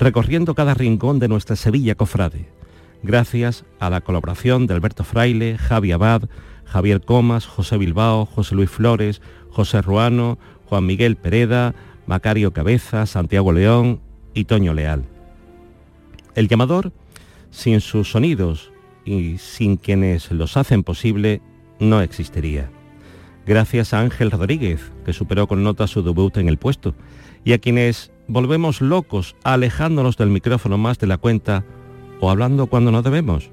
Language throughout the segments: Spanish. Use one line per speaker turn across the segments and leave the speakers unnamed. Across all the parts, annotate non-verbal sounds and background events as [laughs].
recorriendo cada rincón de nuestra Sevilla cofrade, gracias a la colaboración de Alberto Fraile, Javi Abad, Javier Comas, José Bilbao, José Luis Flores, José Ruano, Juan Miguel Pereda, Macario Cabeza, Santiago León y Toño Leal. El llamador, sin sus sonidos y sin quienes los hacen posible, no existiría. Gracias a Ángel Rodríguez, que superó con nota su debut en el puesto, y a quienes volvemos locos alejándonos del micrófono más de la cuenta o hablando cuando no debemos,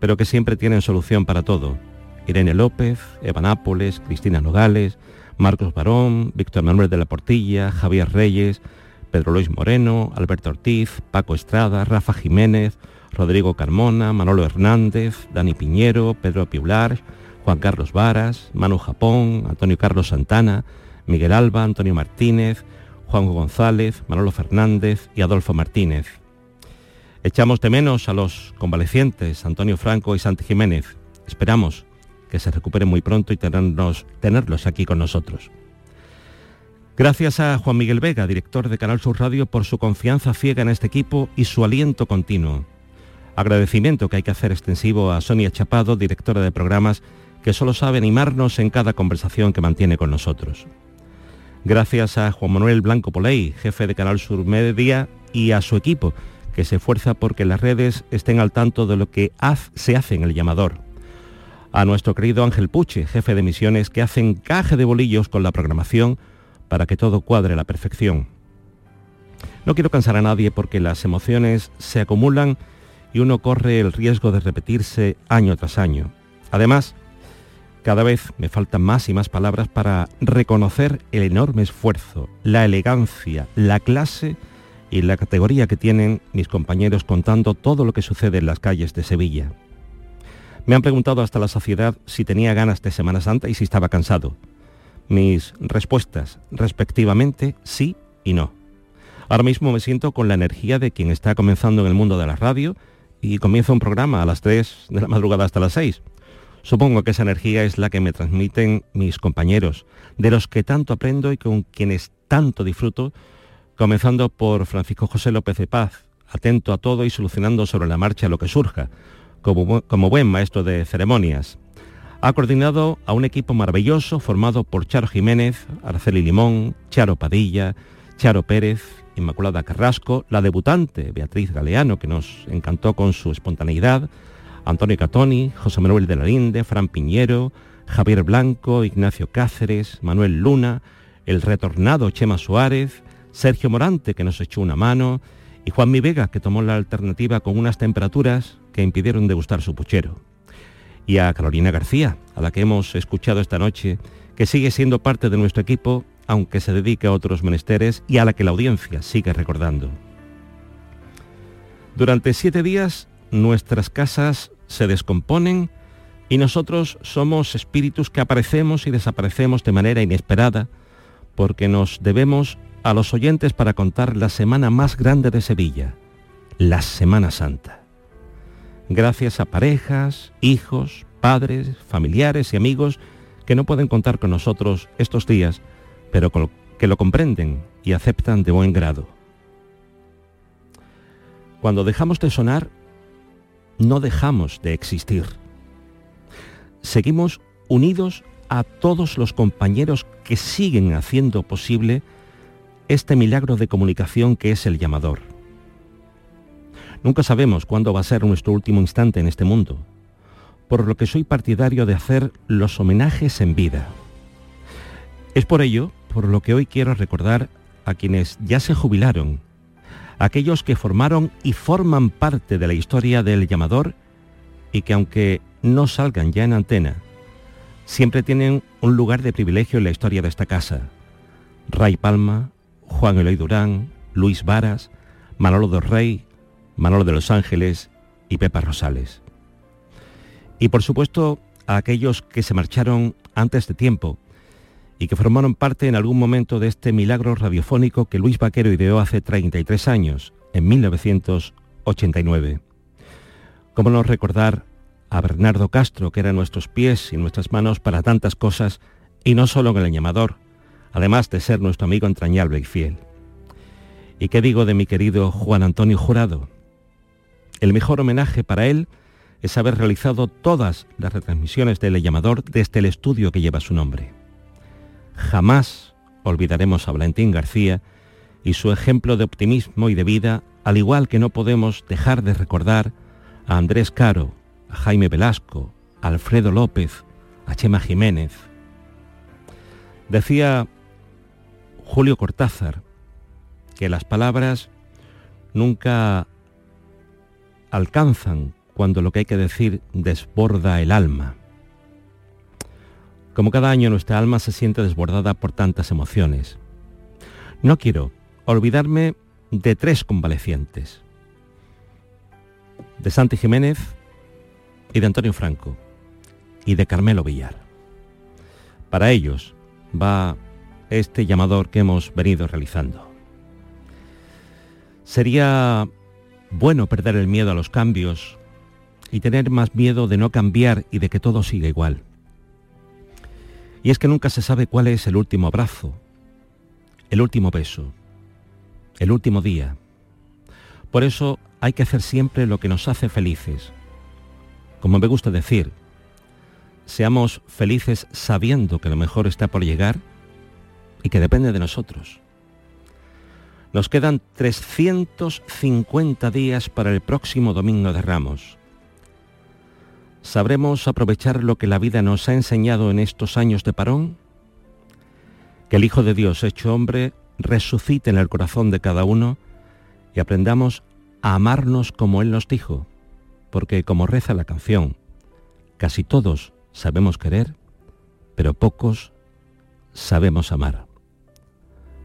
pero que siempre tienen solución para todo. Irene López, Eva Nápoles, Cristina Nogales, Marcos Barón, Víctor Manuel de la Portilla, Javier Reyes, Pedro Luis Moreno, Alberto Ortiz, Paco Estrada, Rafa Jiménez, Rodrigo Carmona, Manolo Hernández, Dani Piñero, Pedro Piular, Juan Carlos Varas, Manu Japón, Antonio Carlos Santana, Miguel Alba, Antonio Martínez, Juan González, Manolo Fernández y Adolfo Martínez. Echamos de menos a los convalecientes Antonio Franco y Santi Jiménez. Esperamos que se recuperen muy pronto y tenernos, tenerlos aquí con nosotros. Gracias a Juan Miguel Vega, director de Canal Sur Radio, por su confianza ciega en este equipo y su aliento continuo. Agradecimiento que hay que hacer extensivo a Sonia Chapado, directora de programas, que solo sabe animarnos en cada conversación que mantiene con nosotros. Gracias a Juan Manuel Blanco Poley, jefe de Canal Sur Media, y a su equipo, que se esfuerza porque las redes estén al tanto de lo que se hace en el llamador. A nuestro querido Ángel Puche, jefe de misiones, que hace encaje de bolillos con la programación para que todo cuadre a la perfección. No quiero cansar a nadie porque las emociones se acumulan y uno corre el riesgo de repetirse año tras año. Además, cada vez me faltan más y más palabras para reconocer el enorme esfuerzo, la elegancia, la clase y la categoría que tienen mis compañeros contando todo lo que sucede en las calles de Sevilla. Me han preguntado hasta la saciedad si tenía ganas de Semana Santa y si estaba cansado. Mis respuestas, respectivamente, sí y no. Ahora mismo me siento con la energía de quien está comenzando en el mundo de la radio y comienza un programa a las 3 de la madrugada hasta las 6. Supongo que esa energía es la que me transmiten mis compañeros, de los que tanto aprendo y con quienes tanto disfruto, comenzando por Francisco José López de Paz, atento a todo y solucionando sobre la marcha lo que surja, como, buen maestro de ceremonias. Ha coordinado a un equipo maravilloso formado por Charo Jiménez, Araceli Limón, Charo Padilla, Charo Pérez, Inmaculada Carrasco, la debutante Beatriz Galeano, que nos encantó con su espontaneidad, Antonio Catoni, José Manuel de la Linde, Fran Piñero, Javier Blanco, Ignacio Cáceres, Manuel Luna, el retornado Chema Suárez, Sergio Morante, que nos echó una mano, y Juan Mi Vega, que tomó la alternativa con unas temperaturas que impidieron degustar su puchero. Y a Carolina García, a la que hemos escuchado esta noche, que sigue siendo parte de nuestro equipo, aunque se dedique a otros menesteres, y a la que la audiencia sigue recordando. Durante siete días, nuestras casas se descomponen y nosotros somos espíritus que aparecemos y desaparecemos de manera inesperada porque nos debemos a los oyentes para contar la semana más grande de Sevilla, la Semana Santa. Gracias a parejas, hijos, padres, familiares y amigos que no pueden contar con nosotros estos días, pero que lo comprenden y aceptan de buen grado. Cuando dejamos de sonar, no dejamos de existir. Seguimos unidos a todos los compañeros que siguen haciendo posible este milagro de comunicación que es el llamador. Nunca sabemos cuándo va a ser nuestro último instante en este mundo, por lo que soy partidario de hacer los homenajes en vida. Es por ello por lo que hoy quiero recordar a quienes ya se jubilaron aquellos que formaron y forman parte de la historia del llamador y que aunque no salgan ya en antena, siempre tienen un lugar de privilegio en la historia de esta casa. Ray Palma, Juan Eloy Durán, Luis Varas, Manolo del Rey, Manolo de Los Ángeles y Pepa Rosales. Y por supuesto a aquellos que se marcharon antes de tiempo y que formaron parte en algún momento de este milagro radiofónico que Luis Vaquero ideó hace 33 años, en 1989. ¿Cómo no recordar a Bernardo Castro, que era nuestros pies y nuestras manos para tantas cosas, y no solo en el llamador, además de ser nuestro amigo entrañable y fiel? ¿Y qué digo de mi querido Juan Antonio Jurado? El mejor homenaje para él es haber realizado todas las retransmisiones de El Llamador desde el estudio que lleva su nombre. Jamás olvidaremos a Valentín García y su ejemplo de optimismo y de vida, al igual que no podemos dejar de recordar a Andrés Caro, a Jaime Velasco, a Alfredo López, a Chema Jiménez. Decía Julio Cortázar que las palabras nunca alcanzan cuando lo que hay que decir desborda el alma. Como cada año nuestra alma se siente desbordada por tantas emociones. No quiero olvidarme de tres convalecientes. De Santi Jiménez y de Antonio Franco y de Carmelo Villar. Para ellos va este llamador que hemos venido realizando. Sería bueno perder el miedo a los cambios y tener más miedo de no cambiar y de que todo siga igual. Y es que nunca se sabe cuál es el último abrazo, el último beso, el último día. Por eso hay que hacer siempre lo que nos hace felices. Como me gusta decir, seamos felices sabiendo que lo mejor está por llegar y que depende de nosotros. Nos quedan 350 días para el próximo Domingo de Ramos. ¿Sabremos aprovechar lo que la vida nos ha enseñado en estos años de parón? Que el Hijo de Dios hecho hombre resucite en el corazón de cada uno y aprendamos a amarnos como Él nos dijo, porque como reza la canción, casi todos sabemos querer, pero pocos sabemos amar.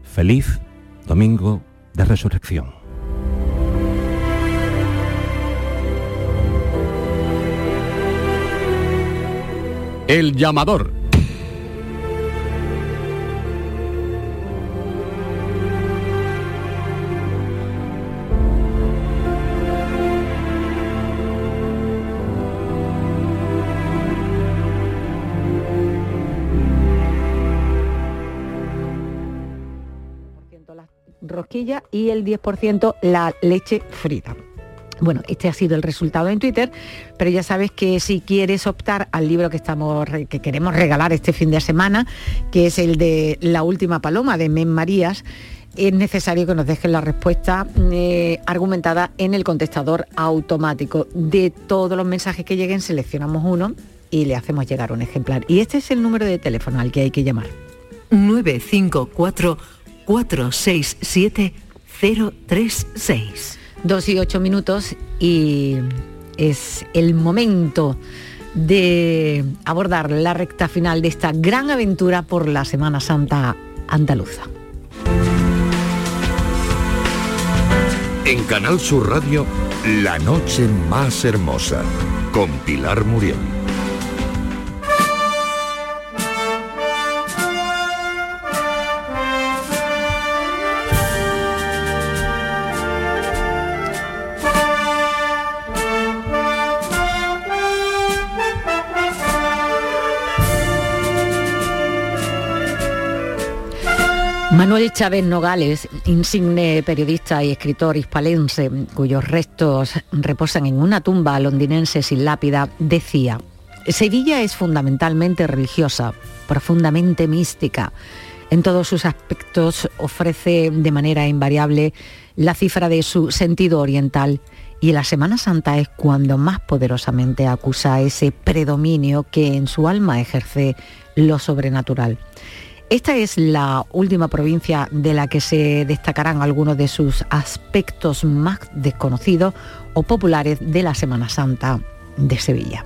Feliz Domingo de Resurrección.
El llamador.
rosquilla y el 10% la leche frita. Bueno, este ha sido el resultado en Twitter, pero ya sabes que si quieres optar al libro que estamos que queremos regalar este fin de semana, que es el de La última paloma de Men Marías, es necesario que nos dejen la respuesta eh, argumentada en el contestador automático. De todos los mensajes que lleguen seleccionamos uno y le hacemos llegar un ejemplar. Y este es el número de teléfono al que hay que llamar.
954 467 036.
Dos y ocho minutos y es el momento de abordar la recta final de esta gran aventura por la Semana Santa andaluza.
En Canal Sur Radio, La Noche Más Hermosa, con Pilar Muriel.
Manuel Chávez Nogales, insigne periodista y escritor hispalense, cuyos restos reposan en una tumba londinense sin lápida, decía, Sevilla es fundamentalmente religiosa, profundamente mística. En todos sus aspectos ofrece de manera invariable la cifra de su sentido oriental y la Semana Santa es cuando más poderosamente acusa ese predominio que en su alma ejerce lo sobrenatural. Esta es la última provincia de la que se destacarán algunos de sus aspectos más desconocidos o populares de la Semana Santa de Sevilla.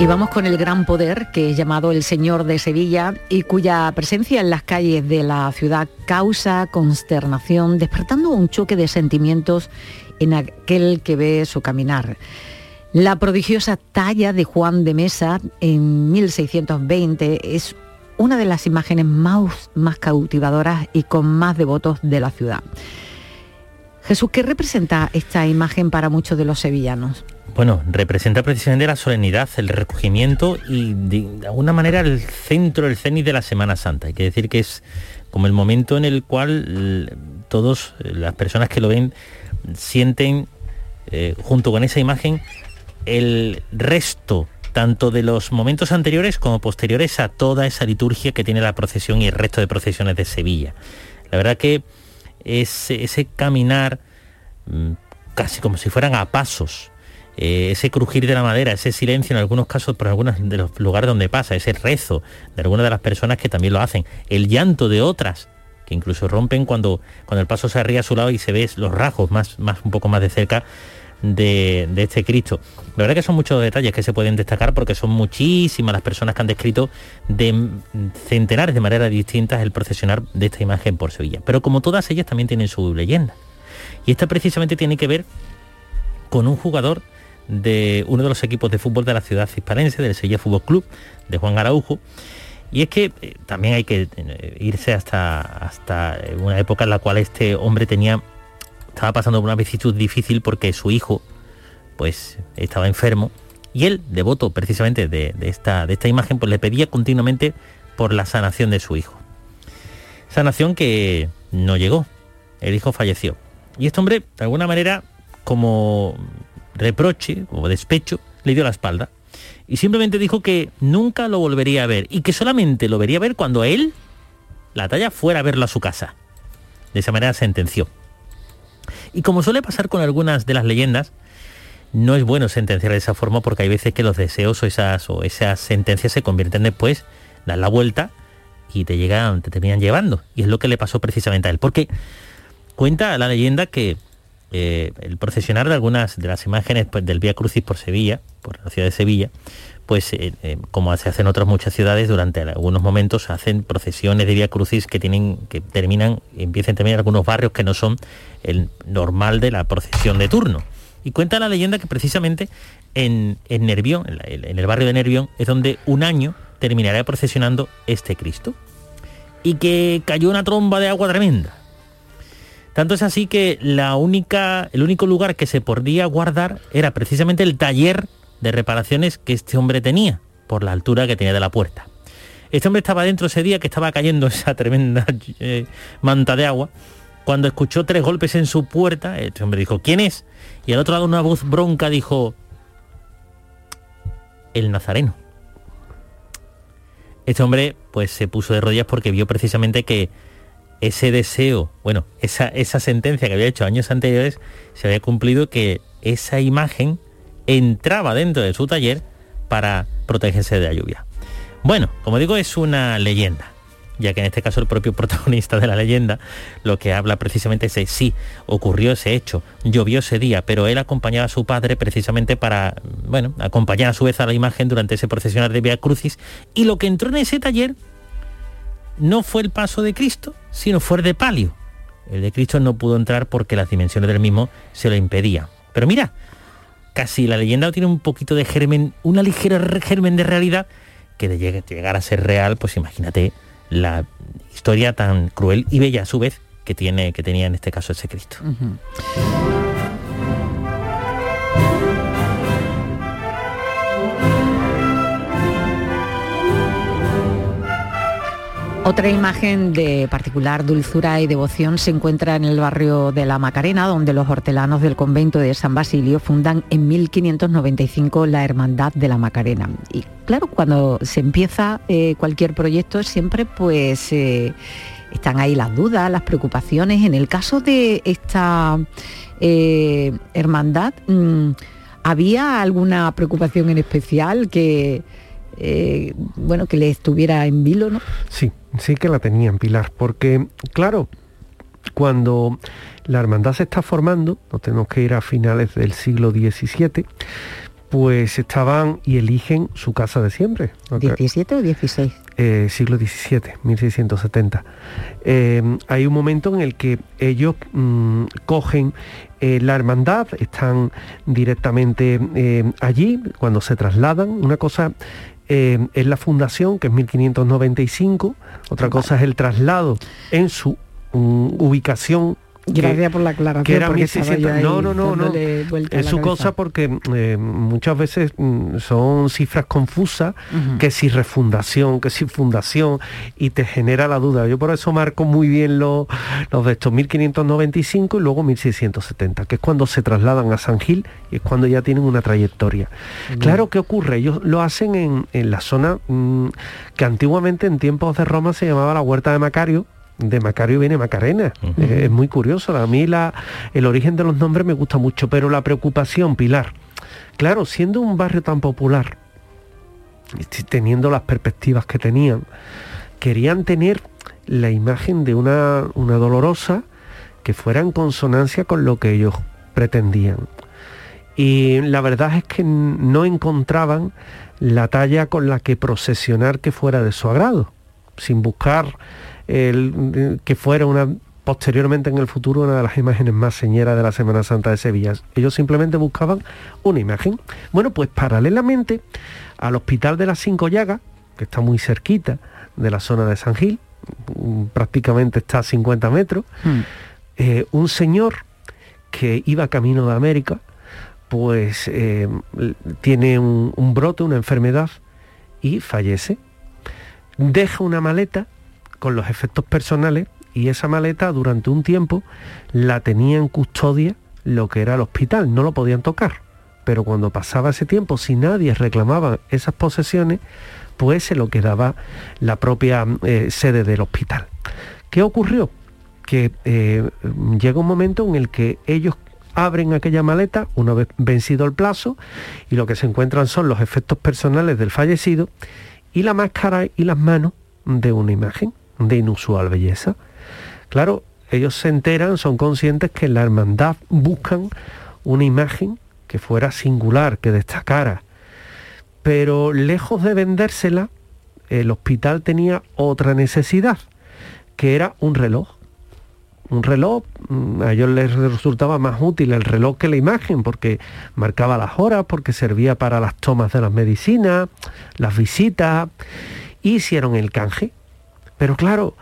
Y vamos con el gran poder que es llamado el Señor de Sevilla y cuya presencia en las calles de la ciudad causa consternación, despertando un choque de sentimientos en aquel que ve su caminar. La prodigiosa talla de Juan de Mesa en 1620 es una de las imágenes más, cautivadoras y con más devotos de la ciudad. Jesús, ¿qué representa esta imagen para muchos de los sevillanos?
Bueno, representa precisamente la solemnidad, el recogimiento y de alguna manera el centro, el cenit de la Semana Santa. Hay que decir que es como el momento en el cual todas las personas que lo ven sienten eh, junto con esa imagen el resto tanto de los momentos anteriores como posteriores a toda esa liturgia que tiene la procesión y el resto de procesiones de Sevilla. La verdad que ese, caminar mm, casi como si fueran a pasos, eh, ese crujir de la madera, ese silencio en algunos casos por algunos de los lugares donde pasa, ese rezo de algunas de las personas que también lo hacen, el llanto de otras que incluso rompen cuando, cuando el paso se arría a su lado y se ve los rasgos más, más un poco más de cerca de, este Cristo. La verdad que son muchos detalles que se pueden destacar porque son muchísimas las personas que han descrito de centenares de maneras distintas el procesionar de esta imagen por Sevilla. Pero como todas ellas también tienen su leyenda. Y esta precisamente tiene que ver con un jugador de uno de los equipos de fútbol de la ciudad hispalense, del Sevilla Fútbol Club, de Juan Araujo. Y es que eh, también hay que eh, irse hasta, hasta una época en la cual este hombre tenía estaba pasando por una vicisitud difícil porque su hijo pues estaba enfermo y él, devoto precisamente de, esta, de esta imagen, pues le pedía continuamente por la sanación de su hijo. Sanación que no llegó, el hijo falleció. Y este hombre, de alguna manera, como reproche, como despecho, le dio la espalda. Y simplemente dijo que nunca lo volvería a ver y que solamente lo vería a ver cuando él, la talla, fuera a verlo a su casa. De esa manera sentenció. Y como suele pasar con algunas de las leyendas, no es bueno sentenciar de esa forma porque hay veces que los deseos o esas, o esas sentencias se convierten después, dan la vuelta y te llegan, te terminan llevando. Y es lo que le pasó precisamente a él. Porque cuenta la leyenda que eh, el procesionar de algunas de las imágenes pues, del Vía Crucis por Sevilla, por la ciudad de Sevilla, pues eh, eh, como se hace en otras muchas ciudades, durante algunos momentos hacen procesiones de Vía Crucis que tienen, que terminan, empiezan también en algunos barrios que no son el normal de la procesión de turno. Y cuenta la leyenda que precisamente en, en Nervión, en, el barrio de Nervión, es donde un año terminará procesionando este Cristo. Y que cayó una tromba de agua tremenda. Tanto es así que la única, el único lugar que se podía guardar era precisamente el taller de reparaciones que este hombre tenía por la altura que tenía de la puerta. Este hombre estaba dentro ese día que estaba cayendo [laughs] esa tremenda eh, manta de agua. Cuando escuchó tres golpes en su puerta, este hombre dijo, ¿quién es? Y al otro lado una voz bronca dijo, el nazareno. Este hombre pues se puso de rodillas porque vio precisamente que ese deseo, bueno, esa, esa sentencia que había hecho años anteriores se había cumplido que esa imagen entraba dentro de su taller para protegerse de la lluvia. Bueno, como digo, es una leyenda, ya que en este caso el propio [laughs] protagonista de la leyenda lo que habla precisamente es sí, ocurrió ese hecho, llovió ese día, pero él acompañaba a su padre precisamente para, bueno, acompañar a su vez a la imagen durante ese procesionar de Via Crucis, y lo que entró en ese taller no fue el paso de Cristo, sino fue el de palio. El de Cristo no pudo entrar porque las dimensiones del mismo se lo impedían. Pero mira, casi la leyenda tiene un poquito de germen, una ligera germen de realidad que de llegar a ser real, pues imagínate la historia tan cruel y bella a su vez que tiene que tenía en este caso ese Cristo.
Otra imagen de particular dulzura y devoción se encuentra en el barrio de La Macarena, donde los hortelanos del convento de San Basilio fundan en 1595 la Hermandad de la Macarena. Y claro, cuando se empieza eh, cualquier proyecto siempre pues eh, están ahí las dudas, las preocupaciones. En el caso de esta eh, hermandad, mm, ¿había alguna preocupación en especial que bueno que le estuviera en vilo, no?
Sí, sí que la tenían, Pilar, porque, claro, cuando la hermandad se está formando, nos tenemos que ir a finales del siglo XVII, pues estaban y eligen su casa de siempre.
¿17 o 16?
Eh, siglo XVII, 1670. Eh, hay un momento en el que ellos mm, cogen eh, la hermandad, están directamente allí, cuando se trasladan, una cosa eh, es la fundación, que es 1595, otra cosa es el traslado en su ubicación
Gracias por la aclaración.
Que era
porque
1600.
estaba yo ahí
No, no, no, no. Es su cosa porque eh, muchas veces mm, son cifras confusas, que si refundación, que si fundación, y te genera la duda. Yo por eso marco muy bien los, los de estos 1595 y luego 1670, que es cuando se trasladan a San Gil y es cuando ya tienen una trayectoria. Claro, ¿qué ocurre? Ellos lo hacen en, en la zona mm, que antiguamente en tiempos de Roma se llamaba la Huerta de Macario, de Macario viene Macarena. Es muy curioso. A mí la, el origen de los nombres me gusta mucho, pero la preocupación, Pilar. Claro, siendo un barrio tan popular, y teniendo las perspectivas que tenían, querían tener la imagen de una, una dolorosa que fuera en consonancia con lo que ellos pretendían. Y la verdad es que no encontraban la talla con la que procesionar que fuera de su agrado, sin buscar el- que fuera una posteriormente en el futuro una de las imágenes más señeras de la Semana Santa de Sevilla. Ellos simplemente buscaban una imagen. Bueno, pues paralelamente al Hospital de las Cinco Llagas, que está muy cerquita de la zona de San Gil, mm, prácticamente está a 50 metros,
Mm.
eh, un señor que iba camino de América, pues eh, tiene un, un brote, una enfermedad y fallece. Deja una maleta con los efectos personales y esa maleta durante un tiempo la tenía en custodia lo que era el hospital, no lo podían tocar. Pero cuando pasaba ese tiempo, si nadie reclamaba esas posesiones, pues se lo quedaba la propia eh, sede del hospital. ¿Qué ocurrió? Que eh, llega un momento en el que ellos abren aquella maleta una vez vencido el plazo y lo que se encuentran son los efectos personales del fallecido y la máscara y las manos de una imagen de inusual belleza. Claro, ellos se enteran, son conscientes que en la hermandad buscan una imagen que fuera singular, que destacara. Pero lejos de vendérsela, el hospital tenía otra necesidad, que era un reloj. Un reloj, mm, a ellos les resultaba más útil el reloj que la imagen, porque marcaba las horas, porque servía para las tomas de las medicinas, las visitas, hicieron el canje. Pero claro,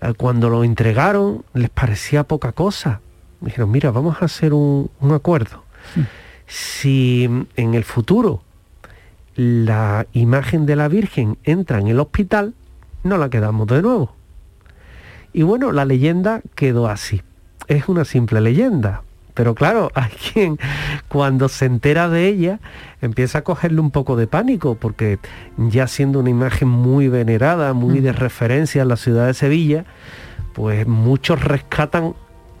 eh, cuando lo entregaron les parecía poca cosa. Dijeron, mira, vamos a hacer un, un acuerdo. Si mm, en el futuro la imagen de la Virgen entra en el hospital, no la quedamos de nuevo. Y bueno, la leyenda quedó así. Es una simple leyenda. Pero claro, [laughs] hay quien cuando se entera de ella empieza a cogerle un poco de pánico, porque ya siendo una imagen muy venerada, muy de referencia en la ciudad de Sevilla, pues muchos rescatan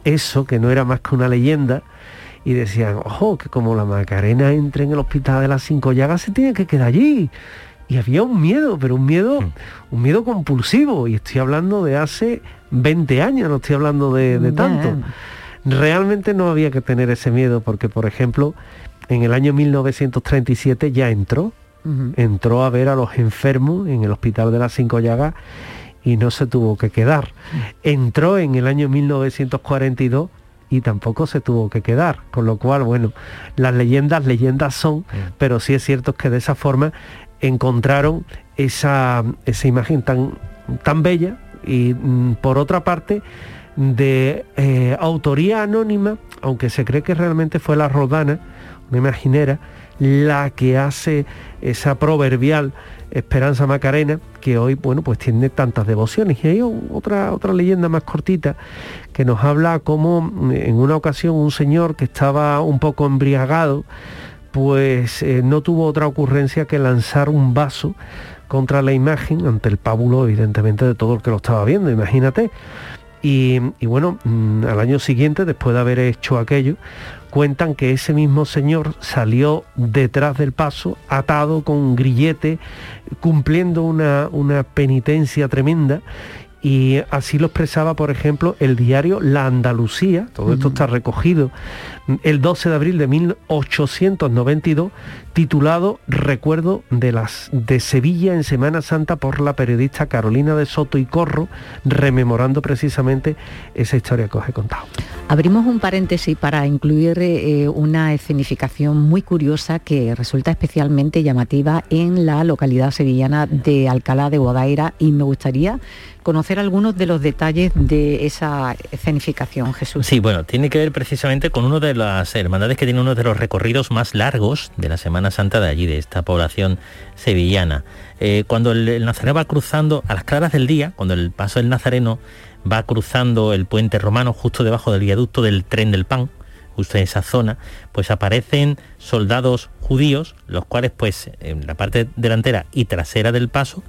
eso, que no era más que una leyenda, y decían, ojo, que como la Macarena entre en el hospital de las cinco llagas, se tiene que quedar allí. Y había un miedo, pero un miedo, un miedo compulsivo. Y estoy hablando de hace 20 años, no estoy hablando de, de tanto. Realmente no había que tener ese miedo, porque por ejemplo, en el año 1937 ya entró, entró a ver a los enfermos en el hospital de las Cinco Llagas y no se tuvo que quedar. Entró en el año 1942 y tampoco se tuvo que quedar. Con lo cual, bueno, las leyendas, leyendas son, pero sí es cierto que de esa forma encontraron esa, esa imagen tan, tan bella y mm, por otra parte de eh, autoría anónima, aunque se cree que realmente fue la Rodana, una imaginera, la que hace esa proverbial Esperanza Macarena, que hoy, bueno, pues tiene tantas devociones. Y hay otra, otra leyenda más cortita que nos habla como mm, en una ocasión un señor que estaba un poco embriagado, pues eh, no tuvo otra ocurrencia que lanzar un vaso contra la imagen ante el pábulo, evidentemente, de todo el que lo estaba viendo, imagínate. Y, y bueno, mm, al año siguiente, después de haber hecho aquello, cuentan que ese mismo señor salió detrás del paso, atado con un grillete, cumpliendo una, una penitencia tremenda. Y así lo expresaba, por ejemplo, el diario La Andalucía, todo esto está recogido el 12 de abril de 1892, titulado Recuerdo de las de Sevilla en Semana Santa por la periodista Carolina de Soto y Corro, rememorando precisamente esa historia que os he contado.
Abrimos un paréntesis para incluir eh, una escenificación muy curiosa que resulta especialmente llamativa en la localidad sevillana de Alcalá de Guadaira y me gustaría conocer algunos de los detalles de esa escenificación, Jesús.
Sí, bueno, tiene que ver precisamente con uno de las hermandades que tiene uno de los recorridos más largos de la Semana Santa de allí, de esta población sevillana. Eh, cuando el, el Nazareno va cruzando a las claras del día, cuando el paso del Nazareno va cruzando el puente romano justo debajo del viaducto del tren del pan, justo en esa zona, pues aparecen soldados judíos, los cuales pues en la parte delantera y trasera del paso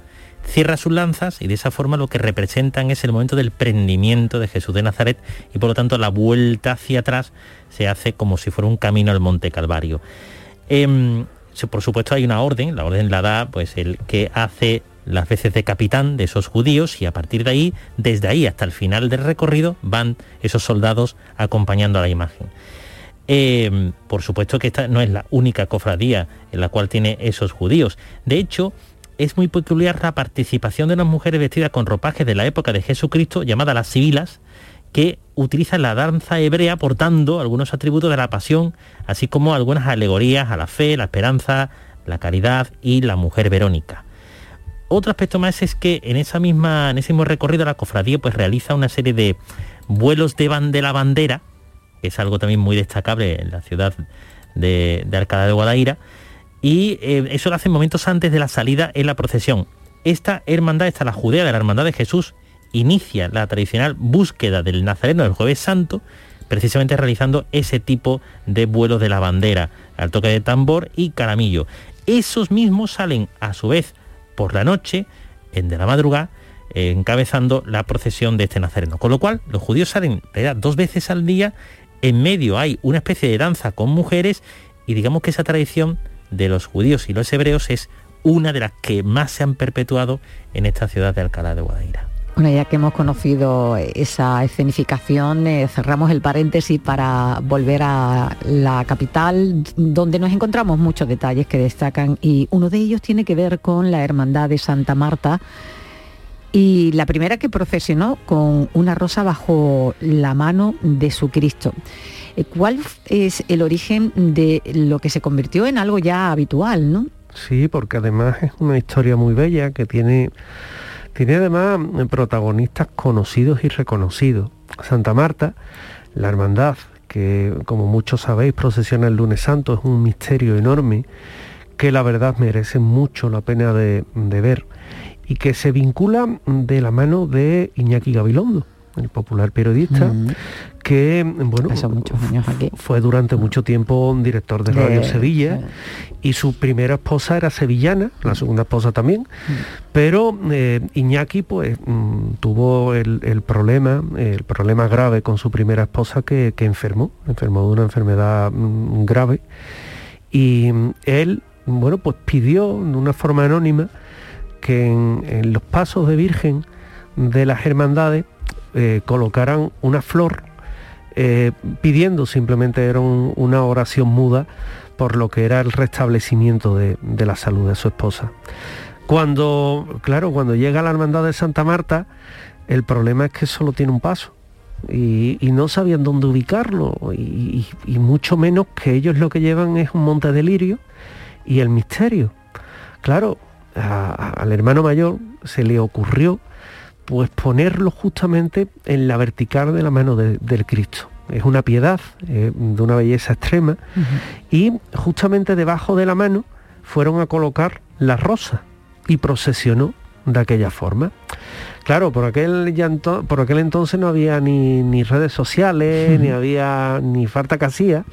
cierra sus lanzas y de esa forma lo que representan es el momento del prendimiento de Jesús de Nazaret y por lo tanto la vuelta hacia atrás se hace como si fuera un camino al Monte Calvario. Em, por supuesto hay una orden, la orden la da pues el que hace las veces de capitán de esos judíos y a partir de ahí, desde ahí hasta el final del recorrido, van esos soldados acompañando a la imagen. Eh, por supuesto que esta no es la única cofradía en la cual tiene esos judíos. De hecho, es muy peculiar la participación de las mujeres vestidas con ropajes de la época de Jesucristo, llamadas las civilas, que utilizan la danza hebrea portando algunos atributos de la pasión, así como algunas alegorías a la fe, la esperanza, la caridad y la mujer verónica. Otro aspecto más es que en, esa misma, en ese mismo recorrido la cofradía pues realiza una serie de vuelos de, de la bandera, que es algo también muy destacable en la ciudad de, de Alcalá de Guadaira, y eh, eso lo hacen momentos antes de la salida en la procesión. Esta hermandad, esta la Judea de la Hermandad de Jesús, inicia la tradicional búsqueda del Nazareno del Jueves Santo, precisamente realizando ese tipo de vuelos de la bandera, al toque de tambor y caramillo. Esos mismos salen a su vez por la noche, en de la madrugada, encabezando la procesión de este nazareno. Con lo cual, los judíos salen dos veces al día, en medio hay una especie de danza con mujeres y digamos que esa tradición de los judíos y los hebreos es una de las que más se han perpetuado en esta ciudad de Alcalá de Guadaira.
Bueno, ya que hemos conocido esa escenificación, eh, cerramos el paréntesis para volver a la capital, donde nos encontramos muchos detalles que destacan y uno de ellos tiene que ver con la Hermandad de Santa Marta y la primera que procesionó con una rosa bajo la mano de su Cristo. Eh, ¿Cuál es el origen de lo que se convirtió en algo ya habitual, no?
Sí, porque además es una historia muy bella que tiene tiene además protagonistas conocidos y reconocidos. Santa Marta, la hermandad, que como muchos sabéis procesiona el lunes santo, es un misterio enorme que la verdad merece mucho la pena de, de ver y que se vincula de la mano de Iñaki Gabilondo el popular periodista, mm. que bueno, fue durante mucho tiempo un director de Radio Sevilla y su primera esposa era sevillana, la segunda esposa también, mm. pero eh, Iñaki pues mm, tuvo el, problema, el problema grave con su primera esposa que, enfermó, enfermó de una enfermedad grave y él, bueno, pues pidió de una forma anónima que en los pasos de Virgen de las hermandades eh, colocaran una flor eh, pidiendo simplemente era una oración muda por lo que era el restablecimiento de, la salud de su esposa. Cuando, claro, cuando llega la hermandad de Santa Marta, el problema es que solo tiene un paso. Y, no sabían dónde ubicarlo y, mucho menos que ellos lo que llevan es un monte de lirio y el misterio. Claro, al hermano mayor se le ocurrió pues ponerlo justamente en la vertical de la mano del Cristo. Es una piedad eh, de una belleza extrema y justamente debajo de la mano fueron a colocar la rosa y procesionó de aquella forma. Claro, por aquel, por aquel entonces no había ni, redes sociales, [laughs] ni había ni falta casilla,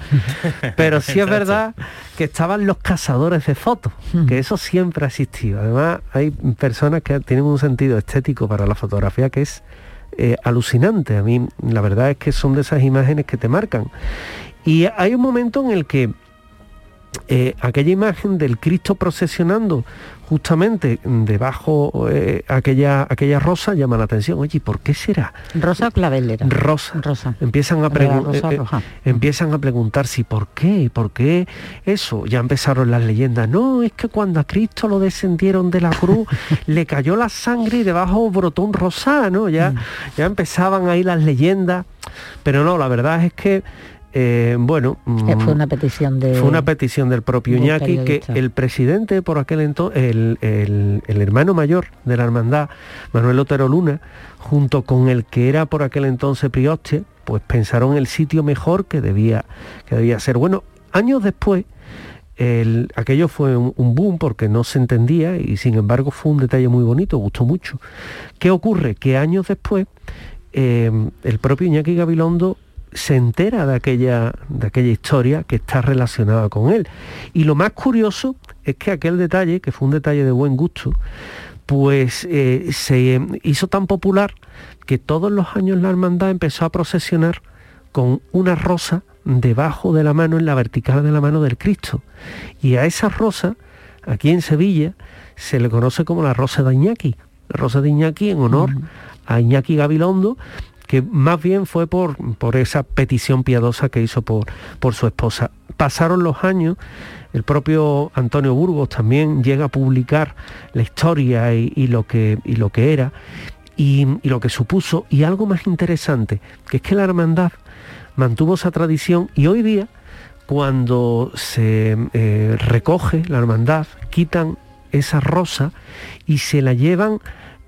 pero sí es verdad que estaban los cazadores de fotos, que eso siempre ha existido. Además, hay personas que tienen un sentido estético para la fotografía que es eh, alucinante. A mí la verdad es que son de esas imágenes que te marcan. Y hay un momento en el que eh, aquella imagen del Cristo procesionando justamente debajo eh, aquella, aquella rosa llama la atención. Oye, ¿por qué será?
¿Rosa o clavelera?
Rosa.
Rosa.
Empiezan a,
eh,
empiezan a preguntar si por qué, por qué eso. Ya empezaron las leyendas. No, es que cuando a Cristo lo descendieron de la cruz, [laughs] le cayó la sangre y debajo brotó un rosano. Ya, mm. ya empezaban ahí las leyendas. Pero no, la verdad es que eh, bueno,
fue mm, una petición de
fue una petición del propio Iñaki que el presidente por aquel entonces, el, hermano mayor de la hermandad, Manuel Otero Luna, junto con el que era por aquel entonces Prioste, pues pensaron el sitio mejor que debía, que debía ser. Bueno, años después, aquello fue un, boom porque no se entendía y sin embargo fue un detalle muy bonito, gustó mucho. ¿Qué ocurre? Que años después eh, el propio Iñaki Gabilondo se entera de aquella, de aquella historia que está relacionada con él. Y lo más curioso es que aquel detalle, que fue un detalle de buen gusto, pues eh, se hizo tan popular que todos los años la hermandad empezó a procesionar con una rosa debajo de la mano, en la vertical de la mano del Cristo. Y a esa rosa, aquí en Sevilla, se le conoce como la rosa de Iñaki. La rosa de Iñaki en honor a Iñaki Gabilondo, que más bien fue por, por esa petición piadosa que hizo por, por su esposa. Pasaron los años, el propio Antonio Burgos también llega a publicar la historia y, lo, que, y lo que era y, lo que supuso. Y algo más interesante, que es que la hermandad mantuvo esa tradición y hoy día, cuando se eh, recoge la hermandad, quitan esa rosa y se la llevan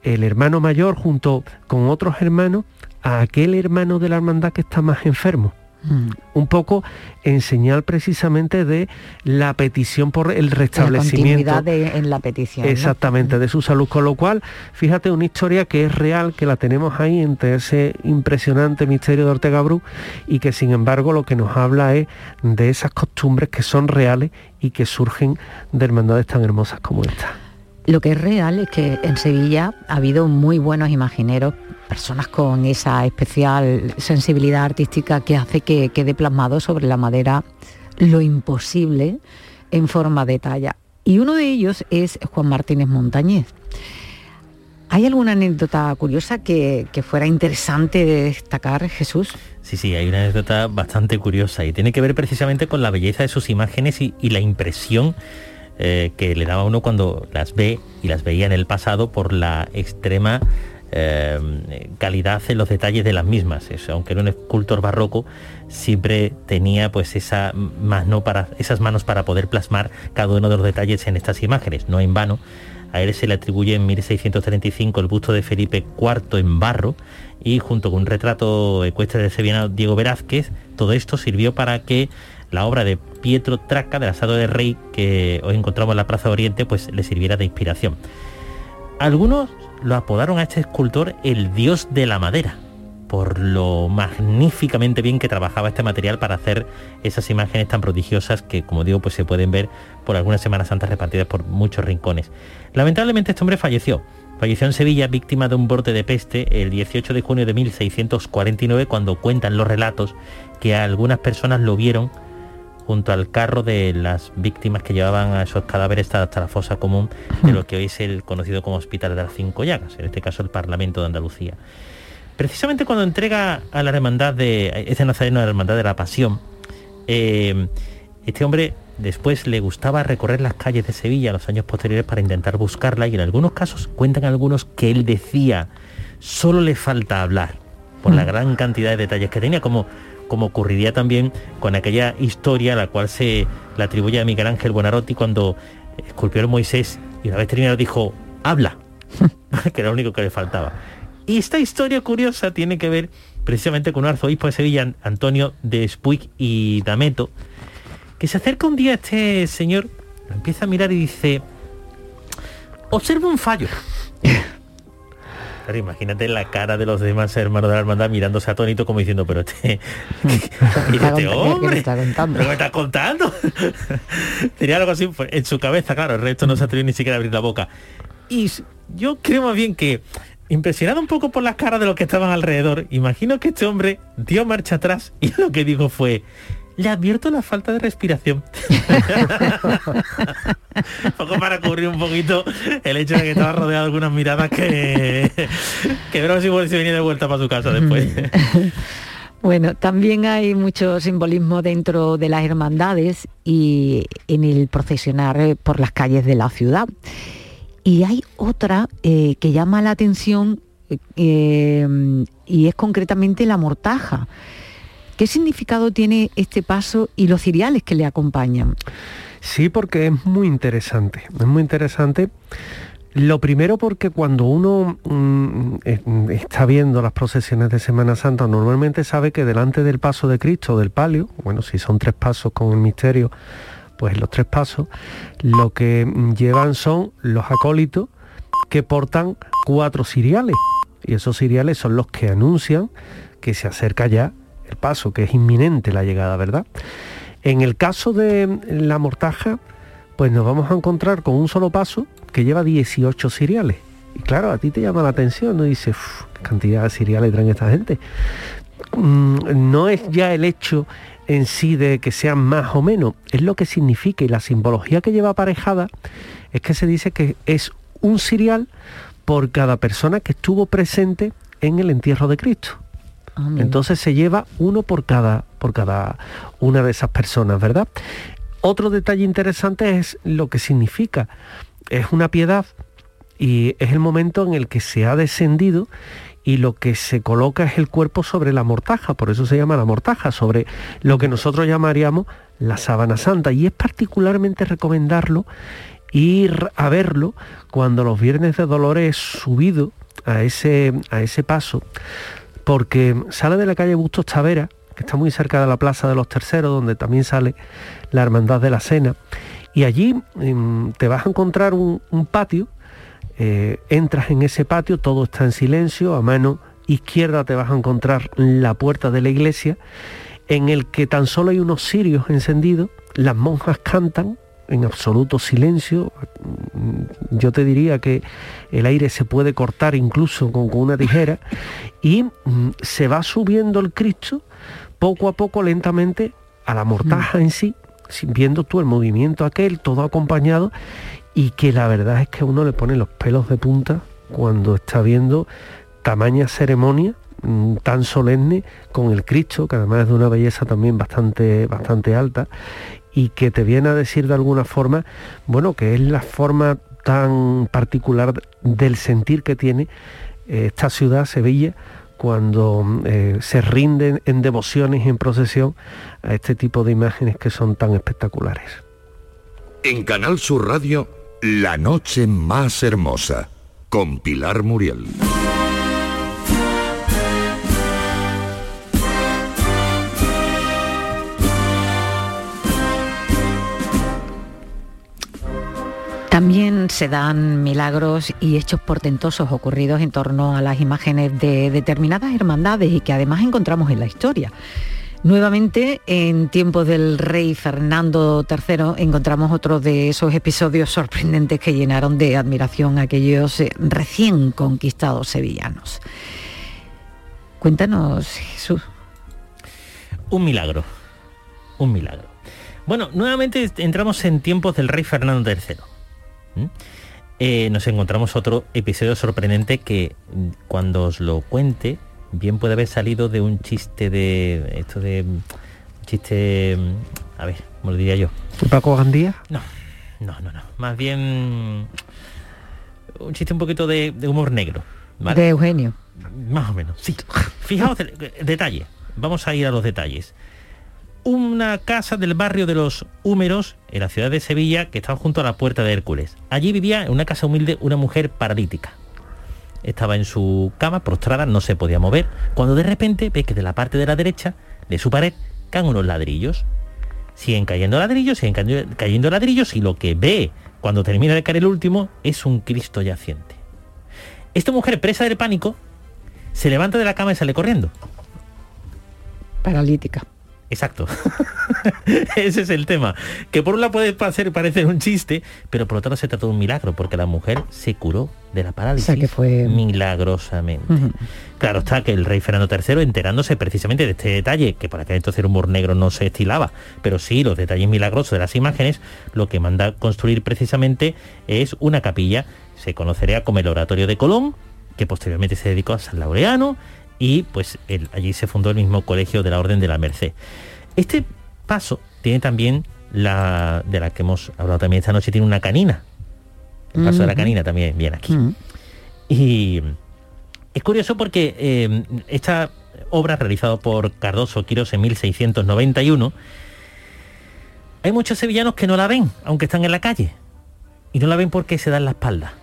el hermano mayor junto con otros hermanos a aquel hermano de la hermandad que está más enfermo. Mm. Un poco en señal precisamente de la petición por el restablecimiento.
La de, en la petición.
Exactamente, de su salud. Con lo cual, fíjate, una historia que es real, que la tenemos ahí entre ese impresionante misterio de Ortega Bru y que sin embargo lo que nos habla es de esas costumbres que son reales y que surgen de hermandades tan hermosas como esta.
Lo que es real es que en Sevilla ha habido muy buenos imagineros personas con esa especial sensibilidad artística que hace que quede plasmado sobre la madera lo imposible en forma de talla. Y uno de ellos es Juan Martínez Montañez. ¿Hay alguna anécdota curiosa que, fuera interesante de destacar, Jesús?
Sí, sí, hay una anécdota bastante curiosa y tiene que ver precisamente con la belleza de sus imágenes y, la impresión eh, que le daba uno cuando las ve y las veía en el pasado por la extrema eh, calidad en los detalles de las mismas. aunque era un escultor barroco, siempre tenía pues esa mano para, esas manos para poder plasmar cada uno de los detalles en estas imágenes. No en vano, a él se le atribuye en 1635 el busto de Felipe IV en barro y junto con un retrato ecuestre de sevillano Diego Velázquez, todo esto sirvió para que la obra de Pietro Traca del asado de rey que hoy encontramos en la Plaza Oriente pues le sirviera de inspiración. Algunos lo apodaron a este escultor el dios de la madera, por lo magníficamente bien que trabajaba este material para hacer esas imágenes tan prodigiosas que, como digo, pues se pueden ver por algunas Semanas Santas repartidas por muchos rincones. Lamentablemente este hombre falleció. Falleció en Sevilla víctima de un brote de peste el 18 de junio de 1649 cuando cuentan los relatos que algunas personas lo vieron junto al carro de las víctimas que llevaban a esos cadáveres hasta la fosa común de lo que hoy es el conocido como Hospital de las Cinco Llagas, en este caso el Parlamento de Andalucía. Precisamente cuando entrega a la hermandad de este nazareno a la hermandad de la Pasión, eh, este hombre después le gustaba recorrer las calles de Sevilla en los años posteriores para intentar buscarla y en algunos casos cuentan algunos que él decía solo le falta hablar por la mm. gran cantidad de detalles que tenía como como ocurriría también con aquella historia a la cual se le atribuye a Miguel Ángel Buonarroti cuando esculpió el Moisés y una vez terminado dijo, habla, [laughs] que era lo único que le faltaba. Y esta historia curiosa tiene que ver precisamente con un arzobispo de Sevilla, Antonio de Spuig y Dameto, que se acerca un día a este señor, lo empieza a mirar y dice, observa un fallo [laughs] imagínate la cara de los demás hermanos de la hermandad mirándose atónito como diciendo, pero este, [laughs] este hombre,
está contando?
me está contando? [laughs] Tenía algo así en su cabeza, claro, el resto no se atrevió ni siquiera a abrir la boca. Y yo creo más bien que, impresionado un poco por las caras de los que estaban alrededor, imagino que este hombre dio marcha atrás y lo que dijo fue, le advierto la falta de respiración. un [laughs] poco para cubrir un poquito el hecho de que estaba rodeado de algunas miradas que, que creo si se venía de vuelta para su casa después. [laughs]
Bueno, también hay mucho simbolismo dentro de las hermandades y en el procesionar eh, por las calles de la ciudad. Y hay otra eh, que llama la atención eh, y es concretamente la mortaja. ¿Qué significado tiene este paso y los ciriales que le acompañan?
Sí, porque es muy interesante. Es muy interesante. Lo primero porque cuando uno mm, está viendo las procesiones de Semana Santa, normalmente sabe que delante del paso de Cristo, del palio, bueno, si son tres pasos con el misterio, pues los tres pasos, lo que llevan son los acólitos que portan cuatro ciriales. Y esos ciriales son los que anuncian que se acerca ya el paso, que es inminente la llegada, ¿verdad? En el caso de la mortaja, pues nos vamos a encontrar con un solo paso que lleva 18 cereales. Y claro, a ti te llama la atención, ¿no? Dices, ¿qué cantidad de cereales traen esta gente? Mm, no es ya el hecho en sí de que sean más o menos, es lo que significa y la simbología que lleva aparejada es que se dice que es un cereal por cada persona que estuvo presente en el entierro de Cristo. Entonces se lleva uno por cada, por cada una de esas personas, ¿verdad? Otro detalle interesante es lo que significa. Es una piedad y es el momento en el que se ha descendido y lo que se coloca es el cuerpo sobre la mortaja, por eso se llama la mortaja, sobre lo que nosotros llamaríamos la sábana santa. Y es particularmente recomendarlo ir a verlo cuando los viernes de dolores subido a ese, a ese paso, porque sale de la calle Bustos Tavera, que está muy cerca de la Plaza de los Terceros, donde también sale la Hermandad de la Cena, y allí em, te vas a encontrar un, patio, eh, entras en ese patio, todo está en silencio, a mano izquierda te vas a encontrar la puerta de la iglesia, en el que tan solo hay unos cirios encendidos, las monjas cantan, en absoluto silencio. Yo te diría que el aire se puede cortar incluso con, una tijera y mm, se va subiendo el Cristo poco a poco, lentamente, a la mortaja en sí, viendo tú el movimiento aquel, todo acompañado, y que la verdad es que uno le pone los pelos de punta cuando está viendo tamaña ceremonia mm, tan solemne con el Cristo, que además es de una belleza también bastante, bastante alta, y que te viene a decir de alguna forma, bueno, que es la forma tan particular del sentir que tiene eh, esta ciudad, Sevilla, cuando eh, se rinden en devociones y en procesión a este tipo de imágenes que son tan espectaculares.
En Canal Sur Radio, La Noche Más Hermosa, con Pilar Muriel.
También se dan milagros y hechos portentosos ocurridos en torno a las imágenes de determinadas hermandades y que además encontramos en la historia. Nuevamente, en tiempos del rey Fernando III, encontramos otro de esos episodios sorprendentes que llenaron de admiración a aquellos eh, recién conquistados sevillanos. Cuéntanos, Jesús.
Un milagro, un milagro. Bueno, nuevamente entramos en tiempos del rey Fernando III. Eh, nos encontramos otro episodio sorprendente que mm, cuando os lo cuente, bien puede haber salido de un chiste de. esto de. Un chiste. Mm, a ver, ¿cómo lo diría yo?
¿Paco Gandía?
No, no, no, no. Más bien. Un chiste un poquito de, humor negro.
De Eugenio.
Más o menos, sí. [laughs] Fijaos, detalle. Vamos a ir a los detalles una casa del barrio de los Húmeros, en la ciudad de Sevilla, que estaba junto a la puerta de Hércules. Allí vivía en una casa humilde una mujer paralítica. Estaba en su cama, prostrada, no se podía mover, cuando de repente ve que de la parte de la derecha de su pared caen unos ladrillos. Siguen cayendo ladrillos, siguen cayendo ladrillos y lo que ve cuando termina de caer el último es un Cristo yaciente. Esta mujer, presa del pánico, se levanta de la cama y sale corriendo.
Paralítica
Exacto. [laughs] Ese es el tema. Que por un lado puede parecer un chiste, pero por otro lado se trató de un milagro, porque la mujer se curó de la parálisis
que fue...
milagrosamente. Claro está que el rey Fernando III, enterándose precisamente de este detalle, que para aquel entonces el humor negro no se estilaba, pero sí los detalles milagrosos de las imágenes, lo que manda construir precisamente es una capilla, se conocería como el Oratorio de Colón, que posteriormente se dedicó a San Laureano, y pues allí se fundó el mismo colegio de la Orden de la Merced. Este paso tiene también la de la que hemos hablado también esta noche, tiene una canina. El paso de la canina también viene aquí. Y es curioso porque eh, esta obra realizada por Cardoso Quiros en 1691, hay muchos sevillanos que no la ven, aunque están en la calle. Y no la ven porque se dan la espalda.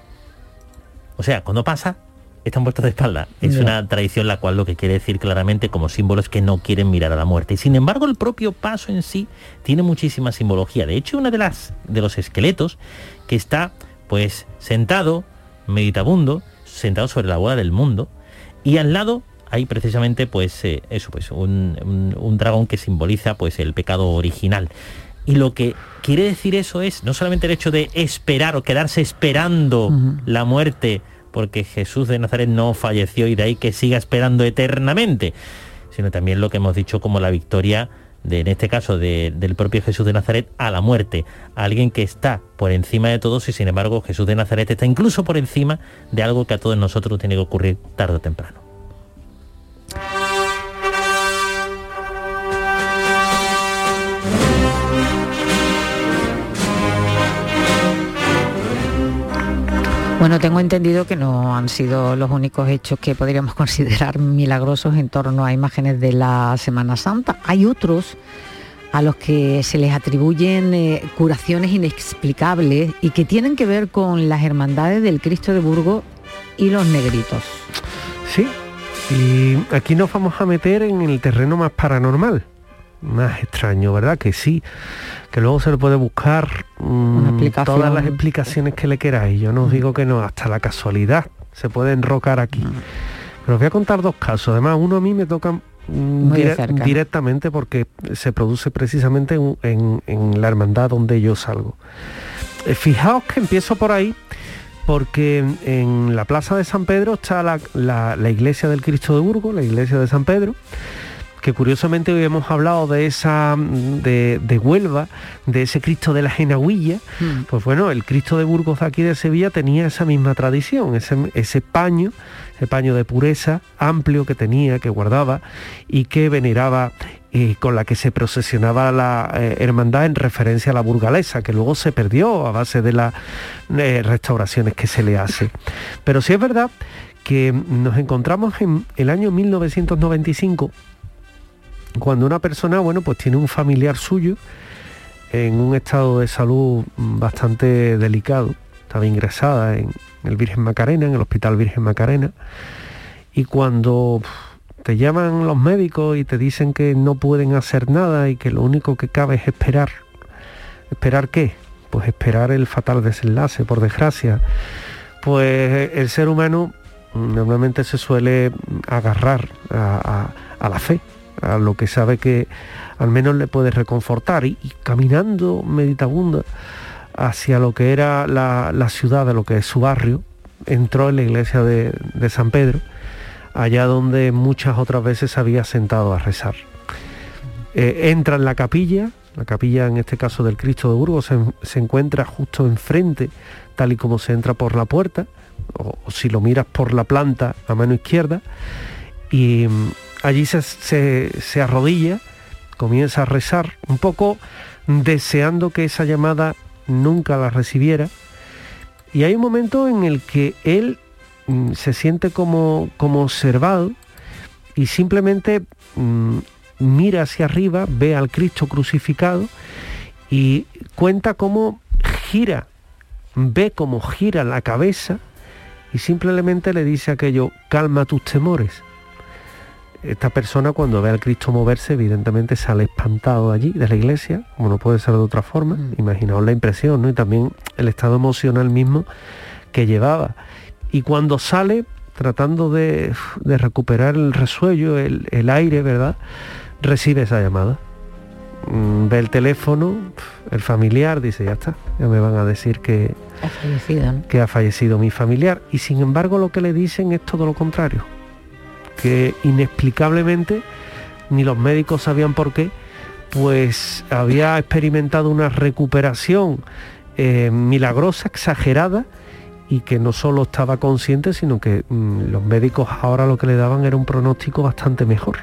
O sea, cuando pasa, están puestos de espalda. Es una tradición la cual lo que quiere decir claramente como símbolo es que no quieren mirar a la muerte. Y sin embargo, el propio paso en sí tiene muchísima simbología. De hecho, una de las de los esqueletos que está pues sentado, meditabundo, sentado sobre la boda del mundo, y al lado hay precisamente pues eh, eso, pues un, un, dragón que simboliza pues el pecado original. Y lo que quiere decir eso es no solamente el hecho de esperar o quedarse esperando la muerte porque Jesús de Nazaret no falleció y de ahí que siga esperando eternamente, sino también lo que hemos dicho como la victoria de, en este caso del propio Jesús de Nazaret a la muerte, alguien que está por encima de todos y sin embargo Jesús de Nazaret está incluso por encima de algo que a todos nosotros tiene que ocurrir tarde o temprano.
Bueno, tengo entendido que no han sido los únicos hechos que podríamos [laughs] considerar milagrosos en torno a imágenes de la Semana Santa. Hay otros a los que se les atribuyen eh, curaciones inexplicables y que tienen que ver con las hermandades del Cristo de Burgos y los negritos.
Sí, y aquí nos vamos a meter en el terreno más paranormal, más extraño, ¿verdad? Que sí, que luego se le puede buscar mm, todas las explicaciones que le queráis. Yo no os mm. digo que no, hasta la casualidad se puede enrocar aquí. Mm. Pero os voy a contar dos casos. Además, uno a mí me toca directamente porque se produce precisamente en, la hermandad donde yo salgo. Eh, fijaos que empiezo por ahí porque en, la plaza de San Pedro está la, la iglesia del Cristo de Burgos, la iglesia de San Pedro, que curiosamente hoy hemos hablado de esa de, Huelva, de ese Cristo de la Genahuilla, hmm. pues bueno, el Cristo de Burgos aquí de Sevilla tenía esa misma tradición, ese, paño, ese paño de pureza amplio que tenía, que guardaba y que veneraba y con la que se procesionaba la eh, hermandad en referencia a la burgalesa, que luego se perdió a base de las eh, restauraciones que se le hace. Pero sí es verdad que nos encontramos en el año 1995 cuando una persona, bueno, pues tiene un familiar suyo en un estado de salud bastante delicado, estaba ingresada en el Virgen Macarena, en el Hospital Virgen Macarena, y cuando te llaman los médicos y te dicen que no pueden hacer nada y que lo único que cabe es esperar. ¿Esperar qué? Pues esperar el fatal desenlace, por desgracia. Pues el ser humano normalmente se suele agarrar a la fe, a lo que sabe que al menos le puede reconfortar y, caminando meditabunda hacia lo que era la, ciudad, de lo que es su barrio, entró en la iglesia de, San Pedro, allá donde muchas otras veces había sentado a rezar. Eh, entra en la capilla, la capilla en este caso del Cristo de Burgos se, encuentra justo enfrente, tal y como se entra por la puerta, o si lo miras por la planta a mano izquierda, y allí se, arrodilla, comienza a rezar, un poco deseando que esa llamada nunca la recibiera. Y hay un momento en el que él mm, se siente como, como observado y simplemente mm, mira hacia arriba, ve al Cristo crucificado y cuenta cómo gira, ve cómo gira la cabeza y simplemente le dice aquello, calma tus temores esta persona cuando ve al Cristo moverse, evidentemente sale espantado allí de la iglesia, como no puede ser de otra forma. Mm. Imaginaos la impresión, ¿no? Y también el estado emocional mismo que llevaba. Y cuando sale, tratando de, recuperar el resuello, el, aire, ¿verdad? Recibe esa llamada. mm, ve el teléfono, el familiar dice, ya está, ya me van a decir que
ha fallecido,
que ha fallecido mi familiar. Y sin embargo lo que le dicen es todo lo contrario, que inexplicablemente, ni los médicos sabían por qué, pues había experimentado una recuperación eh, milagrosa, exagerada, y que no solo estaba consciente, sino que mm, los médicos ahora lo que le daban era un pronóstico bastante mejor.